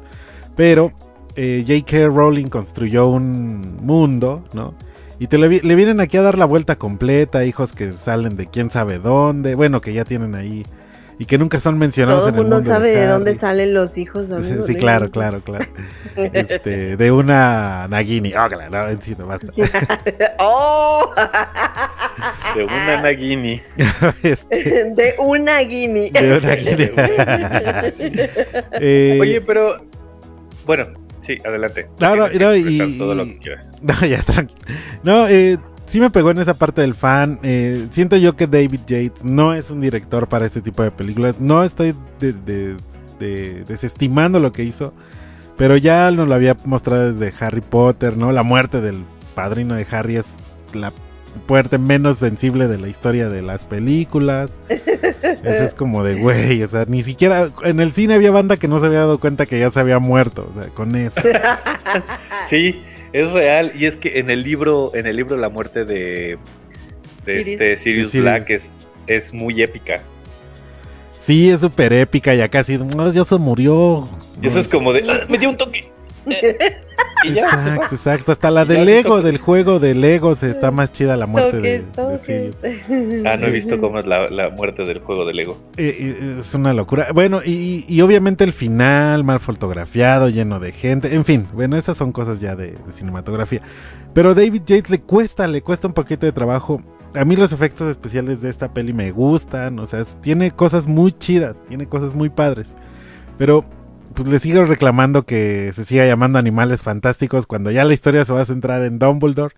C: Pero eh, J.K. Rowling construyó un mundo, ¿no? Y te le, vi- le vienen aquí a dar la vuelta completa, hijos que salen de quién sabe dónde, bueno, que ya tienen ahí y que nunca son mencionados
A: Todo
C: en
A: el
C: el
A: mundo
C: mundo
A: sabe de, dónde salen los hijos, amigo.
C: Sí,
A: ¿no?
C: claro, claro, claro. Este, de una Nagini. Oh, claro, no, en sí, no, basta.
A: ¡Oh!
B: De una Nagini.
C: Este,
A: de una guinea.
C: de una Nagini. Eh,
B: Oye, pero. Bueno, sí, adelante.
C: No, no, no, y-
B: Todo lo que quieras.
C: No, ya, tranquilo. No, eh, sí me pegó en esa parte del fan. eh, siento yo que David Yates no es un director para este tipo de películas. No estoy de- de- de- desestimando lo que hizo. Pero ya nos lo había mostrado desde Harry Potter, ¿no? La muerte del padrino de Harry es la muerte menos sensible de la historia de las películas. Eso es como de, güey, o sea, ni siquiera en el cine había banda que no se había dado cuenta que ya se había muerto, o sea, con eso.
B: Sí, es real. Y es que en el libro, en el libro La muerte de, de
A: Sirius.
B: este Sirius. Black es, es muy épica.
C: Sí, es súper épica y acá sí, no, ya se murió.
B: Y eso
C: No,
B: es como de. "Ah, me dio un toque.
C: Exacto, exacto. Hasta la
B: Y ya
C: de
B: le
C: Lego, del juego de Legos, está más chida la muerte de,
A: Toques,
C: de Sirius.
A: toques.
B: Ah, no he visto cómo es la, la muerte del juego de Lego.
C: Eh, eh, es una locura. Bueno, y, y obviamente el final, mal fotografiado, lleno de gente. En fin, bueno, esas son cosas ya de, de cinematografía. Pero David Yates le cuesta, le cuesta un poquito de trabajo. A mí los efectos especiales de esta peli me gustan. O sea, es- tiene cosas muy chidas, tiene cosas muy padres. Pero pues le sigo reclamando que se siga llamando Animales Fantásticos cuando ya la historia se va a centrar en Dumbledore.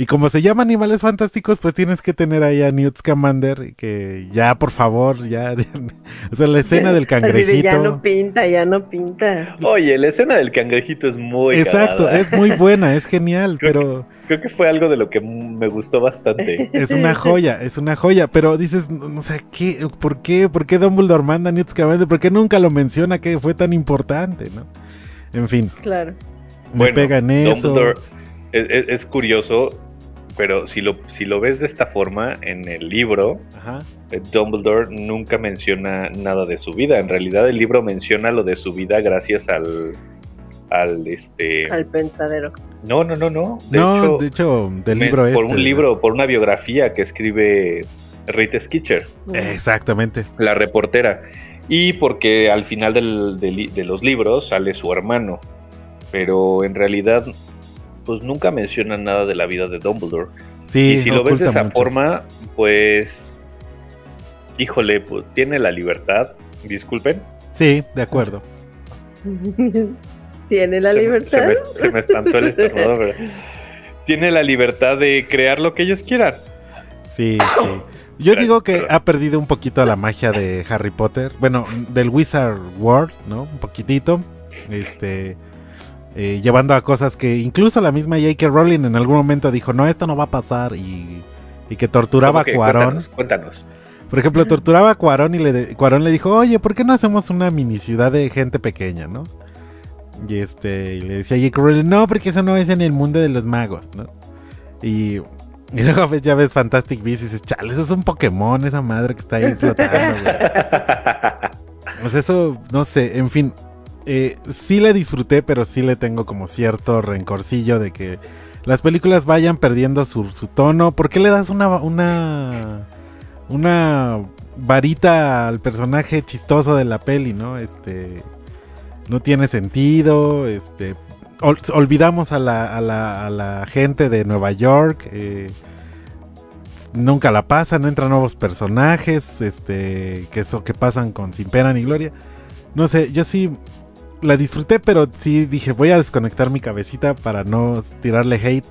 C: Y como se llama Animales Fantásticos, pues tienes que tener ahí a Newt Scamander y que ya, por favor, ya... o sea, la escena del cangrejito...
A: ya no pinta, ya no pinta.
B: Oye, la escena del cangrejito es muy.
C: Exacto,
B: cagada.
C: es muy buena, es genial,
B: Creo
C: pero
B: Creo que fue algo de lo que me gustó bastante.
C: es una joya, es una joya. Pero dices, no, o sea, ¿qué? ¿Por qué? ¿Por qué Dumbledore manda a Newt Scamander? ¿Por qué nunca lo menciona que fue tan importante, no? En fin,
A: Claro.
C: me
B: Bueno,
C: pega en eso.
B: Dumbledore es, es- es curioso, pero si lo, si lo ves de esta forma en el libro,
C: Ajá.
B: eh, Dumbledore nunca menciona nada de su vida. En realidad el libro menciona lo de su vida gracias al al este
A: Al pensadero.
B: no no no no de
C: no,
B: hecho,
C: de hecho, del
B: me-
C: libro
B: por
C: este.
B: un libro por una biografía que escribe Rita Skeeter
C: Exactamente.
B: la reportera y porque al final del- del- de los libros sale su hermano pero en realidad pues nunca menciona nada de la vida de Dumbledore
C: Sí,
B: y si lo ves de esa
C: mucho.
B: forma pues híjole pues tiene la libertad disculpen
C: Sí, de acuerdo.
A: Tiene la
B: Se
A: libertad.
B: Se, me, se me espantó el estornudo, pero tiene la libertad de crear lo que ellos quieran.
C: Sí, sí. Yo digo que ha perdido un poquito la magia de Harry Potter. Bueno, del Wizard World, ¿no? Un poquitito. Este. Eh, llevando a cosas que incluso la misma J.K. Rowling en algún momento dijo, no, esto no va a pasar. Y, y que torturaba a
B: ¿Cómo que?
C: Cuarón.
B: Cuéntanos, cuéntanos.
C: Por ejemplo, torturaba a Cuarón y le de- Cuarón le dijo, oye, ¿por qué no hacemos una mini ciudad de gente pequeña, no? Y este, y le decía a J.K. Rowling, no, porque eso no es en el mundo de los magos, ¿no? Y, Y luego ves, ya ves Fantastic Beasts y dices, chale, eso es un Pokémon, esa madre que está ahí flotando, güey. Pues eso, no sé, en fin. Eh, sí le disfruté, pero sí le tengo como cierto rencorcillo de que las películas vayan perdiendo su, tono. ¿Por qué le das una, una, una varita al personaje chistoso de la peli, no? Este, no tiene sentido, este, ol- olvidamos a la, a la, a la gente de Nueva York, eh, nunca la pasan, entran nuevos personajes, este, que eso que pasan con sin pena ni gloria. No sé, yo sí la disfruté, pero sí dije, voy a desconectar mi cabecita para no tirarle hate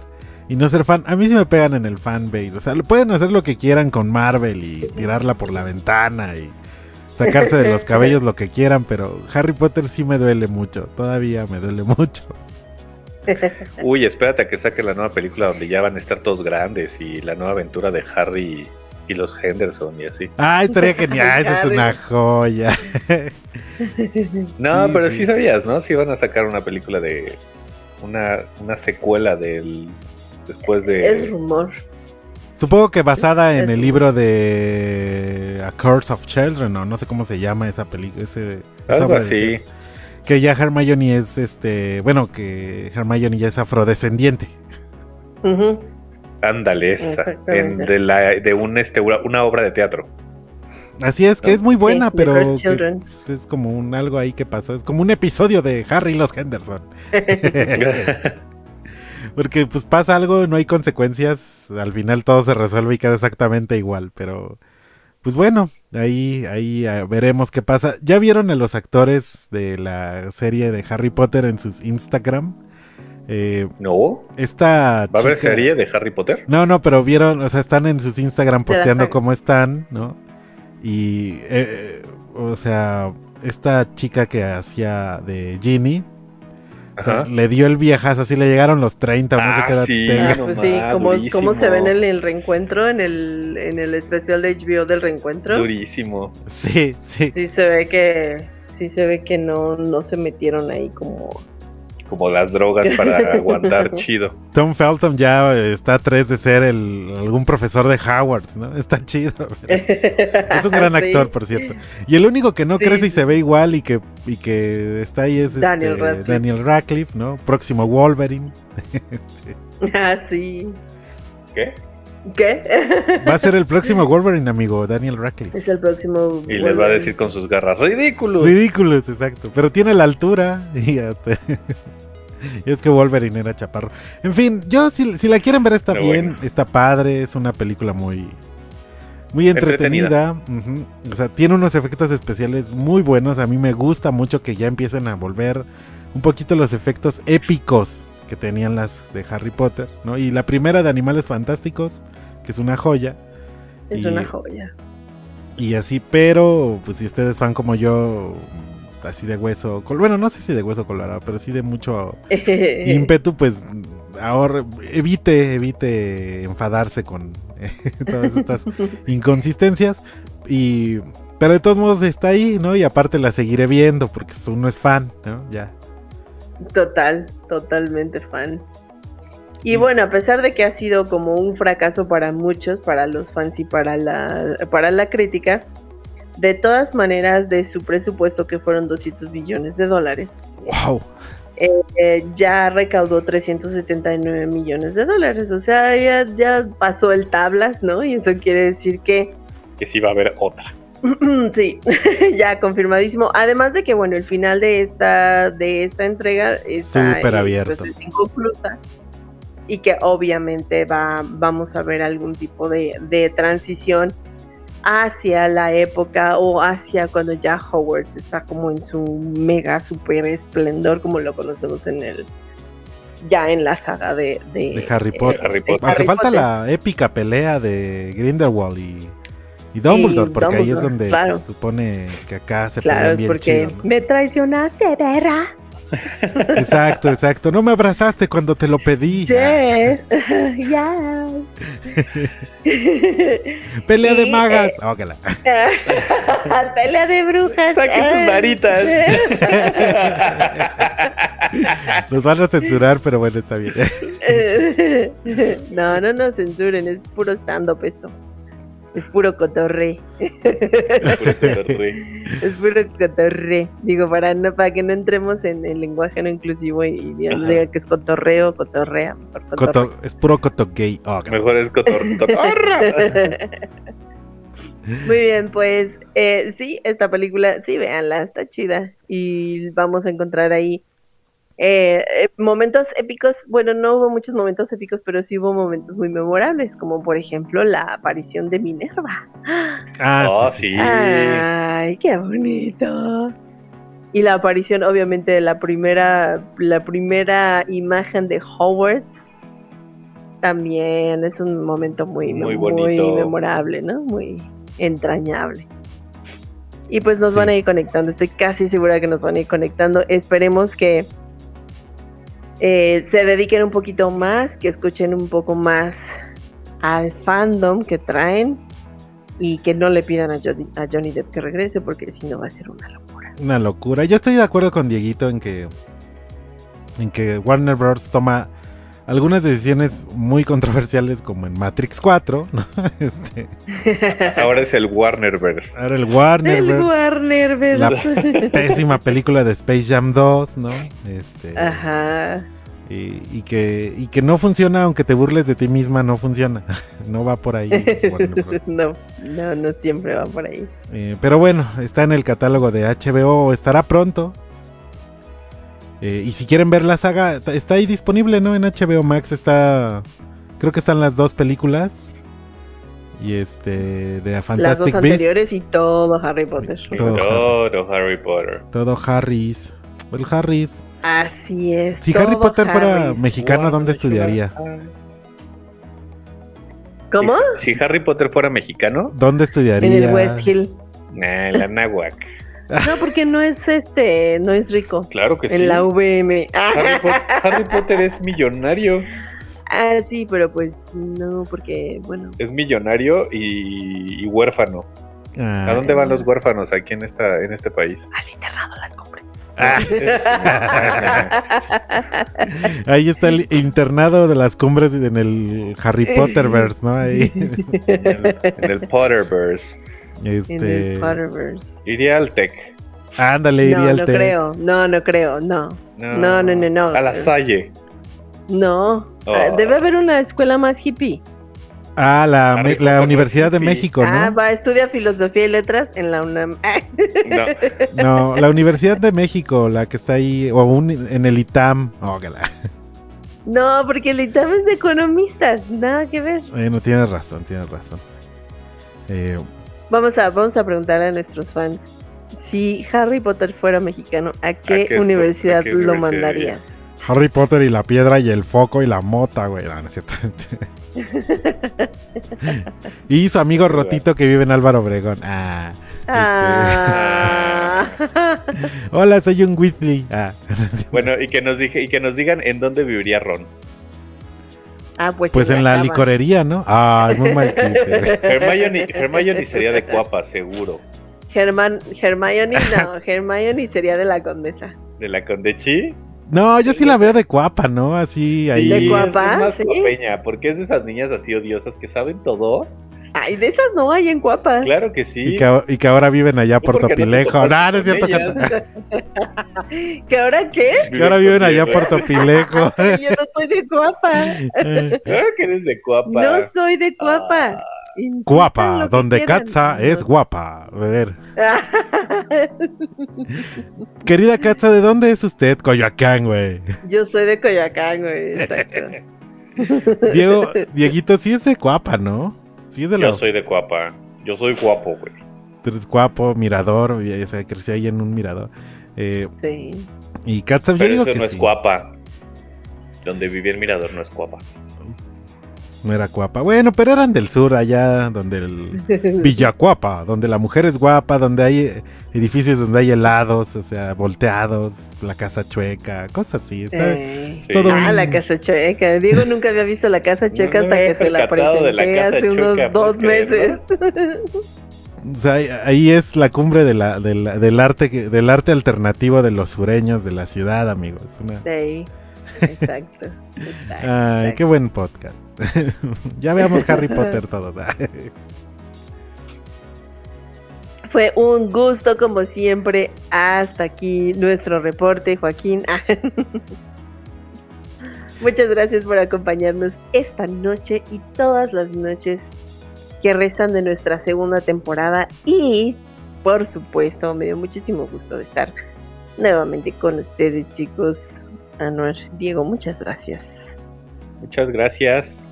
C: y no ser fan. A mí sí me pegan en el fanbase, o sea, lo- pueden hacer lo que quieran con Marvel y tirarla por la ventana y sacarse de los cabellos lo que quieran, pero Harry Potter sí me duele mucho, todavía me duele mucho.
B: Uy, espérate a que saque la nueva película donde ya van a estar todos grandes y la nueva aventura de Harry y los Henderson y así.
C: Ah, estaría genial, esa es una joya.
B: No,
C: Sí,
B: pero
C: sí.
B: sí. sabías, ¿no? Sí van a sacar una película de una, una secuela del después de
A: Es rumor.
C: Supongo que basada en el libro de A Curse of Children, o no sé cómo se llama esa película, ese esa
B: algo así.
C: que ya Hermione es este, bueno, que Hermione ya es afrodescendiente.
A: Ujú.
B: Ándale, esa. En, de, la, de un, este, una, obra de teatro.
C: Así es, que es muy buena,
A: Sí,
C: pero que, pues, es como un algo ahí que pasó, es como un episodio de Harry y los Henderson. Porque pues pasa algo, no hay consecuencias, al final todo se resuelve y queda exactamente igual, pero pues bueno, ahí ahí ah, veremos qué pasa. ¿Ya vieron a los actores de la serie de Harry Potter en sus Instagram? Eh,
B: no,
C: esta
B: ¿va a haber
C: chica-
B: serie de Harry Potter?
C: No, no, pero vieron, o sea, están en sus Instagram posteando cómo están, ¿no? Y, eh, o sea, esta chica que hacía de Ginny, o sea,
B: Ajá.
C: le dio el viejazo, así le llegaron los 30, o no sé
B: Ah,
C: qué edad
B: sí.
C: tenga.
A: Ah,
B: no
A: pues sí, como,
B: durísimo.
A: como se ve en el, el reencuentro, en el, en el especial de HBO del reencuentro.
B: Durísimo.
C: Sí, sí.
A: Sí se ve que, sí se ve que no, no se metieron ahí como
B: Como las drogas para aguantar chido.
C: Tom Felton ya está a tres de ser el, algún profesor de Howard, ¿no? Está chido. Es un gran
A: Sí.
C: actor, por cierto. Y el único que no
A: Sí.
C: crece y se ve igual y que, y que está ahí es
A: Daniel
C: este,
A: Radcliffe.
C: Daniel Radcliffe, ¿no? Próximo Wolverine. Este,
A: Ah, sí.
B: ¿Qué?
A: ¿Qué?
C: va a ser el próximo Wolverine, amigo, Daniel Radcliffe.
A: es el próximo.
B: Y les va a decir con sus garras, ridículos.
C: Ridículos, exacto. Pero tiene la altura y hasta... y es que Wolverine era chaparro. En fin, yo si, si la quieren ver está
B: Pero
C: bien,
B: bueno.
C: está padre, es una película muy... Muy entretenida. O sea, tiene unos efectos especiales muy buenos. A mí me gusta mucho que ya empiecen a volver un poquito los efectos épicos que tenían las de Harry Potter, ¿no? Y la primera de Animales Fantásticos, que es una joya.
A: Es
C: y-
A: una joya.
C: y así, pero pues si ustedes fan como yo, así de hueso, bueno, no sé si de hueso colorado, pero sí de mucho ímpetu, pues ahora evite, evite enfadarse con eh, todas estas inconsistencias y pero de todos modos está ahí, ¿no? Y aparte la seguiré viendo porque uno es fan, ¿no? Ya.
A: Total, totalmente fan. Y
C: Y-
A: bueno, a pesar de que ha sido como un fracaso para muchos, para los fans y para la, para la crítica, de todas maneras, de su presupuesto que fueron 200 millones de dólares,
C: Wow.
A: eh, ya recaudó 379 millones de dólares. O sea, ya, ya pasó el tablas, ¿no? Y eso quiere decir que
B: Que sí va a haber otra.
A: sí, ya confirmadísimo. Además de que, bueno, el final de esta, de esta entrega está
C: Súper
A: eh,
C: abierto.
A: pues, es inconclusa. Y que obviamente va, vamos a ver algún tipo de, de transición hacia la época o hacia cuando ya Hogwarts está como en su mega super esplendor, como lo conocemos en el ya en la saga de, de,
C: De Harry Potter.
B: Harry Potter.
C: Aunque
A: Harry
C: falta
A: Potter.
C: la épica pelea de Grindelwald y, y Dumbledore,
A: Y
C: porque ahí es donde
A: claro.
C: se supone que acá se
A: Claro,
C: pelean
A: es
C: bien
A: porque
C: chido, ¿no?
A: me traicionaste, Berra.
C: Exacto, exacto. No me abrazaste cuando te lo pedí.
A: Yes. yes.
C: Pelea de magas. Ógala.
A: Pelea de brujas.
B: Saquen sus varitas.
C: Nos van a censurar, pero bueno, está bien.
A: no, no nos censuren, es puro stand-up esto. Es puro cotorre.
B: Puro cotorre.
A: Es puro cotorre. Digo, para no, para que no entremos en el lenguaje no inclusivo y, y Dios diga que es cotorreo, cotorrea. mejor cotorre.
C: Coto- es puro coto gay. Oh,
B: Mejor es cotor- cotorra.
A: Muy bien, pues eh, sí, esta película, sí, véanla, está chida. Y vamos a encontrar ahí eh, eh, momentos épicos. Bueno, no hubo muchos momentos épicos, pero sí hubo momentos muy memorables, como por ejemplo la aparición de Minerva.
C: Ah,
B: Oh,
C: sí.
A: Ay, qué bonito. Y la aparición, obviamente, de la primera, la primera imagen de Hogwarts también es un momento muy,
B: Muy
A: memorable, ¿no? Muy entrañable. Y pues nos
C: Sí.
A: van a ir conectando, estoy casi segura que nos van a ir conectando. Esperemos que eh, se dediquen un poquito más, que escuchen un poco más al fandom que traen y que no le pidan a Johnny, a Johnny Depp que regrese porque si no va a ser una locura.
C: Una locura. Yo estoy de acuerdo con Dieguito en que en que Warner Bros. toma algunas decisiones muy controversiales como en Matrix 4, ¿no? Este,
B: Ahora es el Warnerverse.
C: ahora el Warner
A: El
C: Bros.
A: Warner,
C: La pésima película de Space Jam 2, ¿no? Este,
A: Ajá.
C: y, y que y que no funciona aunque te burles de ti misma, no funciona. no va por ahí.
A: No, no, no siempre va por ahí.
C: Eh, pero bueno, está en el catálogo de HBO, estará pronto. Eh, y si quieren ver la saga, está ahí disponible, ¿no? En HBO Max está. Creo que están las dos películas. Y este. De A
A: Las dos
C: Fantastic Beast.
A: anteriores y todo Harry Potter.
C: Todo
B: Todo Harry Potter.
C: Todo Harris. El Harris.
A: Así es.
C: Si Harry Potter fuera mexicano, ¿dónde estudiaría?
A: ¿Cómo?
B: Si Harry Potter fuera mexicano,
C: ¿Dónde
A: En
C: estudiaría?
A: el West Hill.
B: nah, en la Nahuac.
A: No, porque no es este, no es rico.
B: Claro que sí.
A: En la VM.
B: Harry, Po- Harry Potter es millonario.
A: Ah, sí, pero pues no, porque, bueno.
B: Es millonario y, y huérfano.
C: Ah,
B: ¿A dónde van los huérfanos aquí en esta en este país?
A: Al internado las compras.
C: Ahí está el internado de las cumbres en el Harry Potterverse, ¿no? Ahí.
B: En el, en el Potterverse.
A: En
C: Este.
A: el Potterverse.
B: Iría al Tec.
C: Ándale,
A: No,
C: iría al
A: no
C: té.
A: creo. No, no creo. No. No, no, no, no.
B: A la Salle.
A: No.
B: Oh.
A: Ah, Debe haber una escuela más hippie.
C: Ah, la, me- la
B: no
C: Universidad de México,
A: Ah,
C: ¿no?
A: va, estudia filosofía y letras en la UNAM.
B: No,
C: No, la Universidad de México, la que está ahí, o un- en el ITAM. Oh, que la-
A: No, porque el ITAM es de economistas. Nada que ver.
C: Bueno, tienes razón, tienes razón. Eh,
A: Vamos a, vamos a preguntarle a nuestros fans. Si Harry Potter fuera mexicano, ¿a qué, universidad
B: a qué
A: lo
B: universidad
A: mandarías?
C: Harry Potter y la piedra y el foco y la mota, güey. No, no es cierto. y su amigo Rotito que vive en Álvaro Obregón. Ah.
A: Ah.
C: Hola, soy un Weasley. Ah.
B: bueno, y que nos dije, y que nos digan en dónde viviría Ron.
A: Ah, pues,
C: Pues en la licorería, ¿no? Ah, es muy mal chiste.
B: Hermione, Hermione sería de Cuapa, seguro.
A: Germán, Hermione, no, Hermione sería de la condesa.
B: De la Condechi.
C: No, yo sí la veo de cuapa, ¿no? Así ahí.
A: ¿De Cuapa?
B: Es más
A: ¿Sí?
B: cuapeña, porque es de esas niñas así odiosas que saben todo.
A: Ay, de esas no hay en Cuapa.
B: Claro que sí.
C: Y que, y que ahora viven allá por
B: no
C: Topilejo. No, no es cierto. Katza.
A: ¿Que ahora qué?
C: Que ahora viven allá por. Topilejo.
A: Yo no soy de Cuapa.
B: Claro que eres de Cuapa.
A: No soy de Cuapa.
B: Ah,
C: Guapa,
A: que
C: donde. Katza es guapa. A ver. Querida Katza, ¿de dónde es usted? Coyoacán, güey.
A: Yo soy de Coyoacán, güey. Exacto.
C: Diego, Dieguito sí es de guapa, ¿no? Sí es de
B: Yo
C: la.
B: soy de Cuapa. Yo soy guapo, güey.
C: Tú eres guapo, mirador. y- O sea, creció ahí en un mirador. Eh,
A: Sí.
C: y Katza, yo digo
B: eso
C: que
B: no es. Cuapa. Donde vivía el mirador no es Cuapa.
C: No era guapa. Bueno, pero eran del sur, allá donde el. Villacuapa, donde la mujer es guapa, donde hay eh, edificios donde hay helados, o sea, volteados, la casa chueca, cosas así. Está,
A: Eh.
B: Sí.
C: todo
A: Ah,
C: un-
A: la casa chueca. Diego nunca había visto la casa chueca
B: No
A: hasta que se la presenté
B: la casa
A: hace unos
B: chueca,
A: dos
B: ¿puedes
A: meses.
C: o sea, ahí- es la cumbre de la, de la- del arte que- del arte alternativo de los sureños de la ciudad, amigos. Una-
A: Sí. Exacto. exacto,
C: Ay,
A: exacto.
C: qué buen podcast. ya veamos Harry Potter todos.
A: Fue un gusto como siempre. Hasta aquí nuestro reporte, Joaquín. Muchas gracias por acompañarnos esta noche y todas las noches que restan de nuestra segunda temporada. Y, por supuesto, me dio muchísimo gusto de estar nuevamente con ustedes, chicos. Anuar, Diego, muchas gracias.
B: Muchas gracias.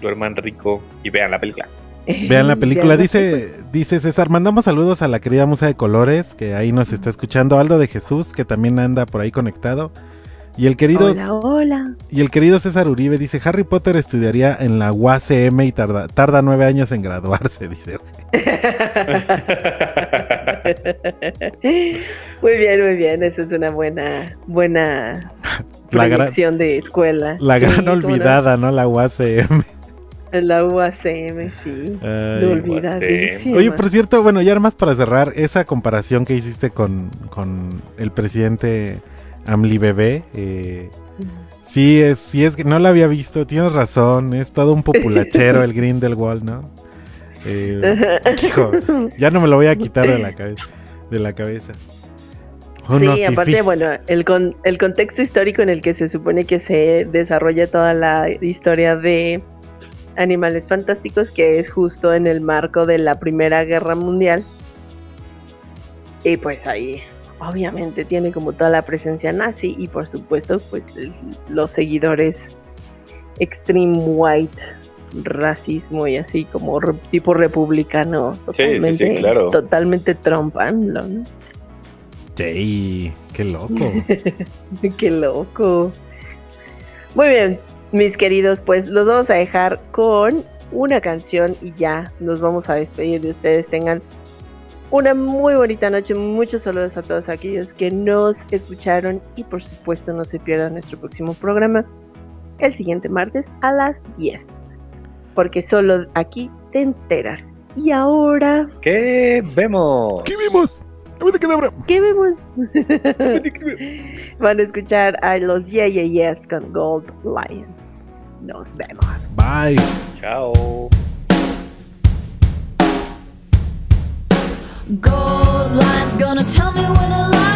B: Duerman rico y vean la película.
C: Vean la película. Dice, dice César, mandamos saludos a la querida Musa de Colores, que ahí nos está escuchando. Aldo de Jesús, que también anda por ahí conectado. Y el querido,
A: Hola, hola.
C: y el querido César Uribe dice, Harry Potter estudiaría en la UACM y tarda, tarda nueve años en graduarse, dice.
A: muy bien, muy bien. Eso es una buena, buena
C: La gran,
A: de escuela.
C: la
A: Sí,
C: gran olvidada, ¿no? La UACM.
A: La UACM, sí.
C: Ay. Oye, por cierto, bueno, ya más para cerrar, esa comparación que hiciste con, con el presidente Amli Bebé, eh, sí es, sí es que no la había visto, tienes razón, es todo un populachero el Grindelwald, ¿no? Eh, hijo, ya no me lo voy a quitar de la cabeza. De la cabeza. Unos
A: Sí, aparte,
C: fifís.
A: bueno, el, con, el contexto histórico en el que se supone que se desarrolla toda la historia de Animales Fantásticos, que es justo en el marco de la Primera Guerra Mundial. Y pues ahí, obviamente, tiene como toda la presencia nazi y por supuesto, pues los seguidores extreme white, racismo y así como re- tipo republicano,
B: Sí, sí, sí,
A: totalmente,
B: claro.
A: totalmente trompando, ¿no?
C: Sí, qué loco.
A: Qué loco. Muy bien, mis queridos, pues los vamos a dejar con una canción y ya nos vamos a despedir de ustedes. Tengan una muy bonita noche. Muchos saludos a todos aquellos que nos escucharon y por supuesto no se pierdan nuestro próximo programa el siguiente martes a las 10. Porque solo aquí te enteras. Y ahora,
B: ¿Qué vemos?
C: ¿Qué vimos? Abacadabra.
A: ¿qué vemos? Van a escuchar a los Yeah Yeah Yes con Gold Lion. Nos vemos.
C: Bye.
B: Chao.
F: Gold line's gonna tell me where the light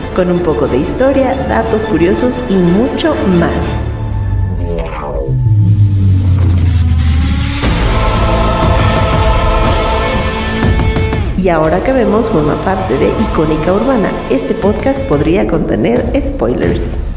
A: con un poco de historia, datos curiosos y mucho más. Y ahora que vemos forma parte de Icónica Urbana, este podcast podría contener spoilers.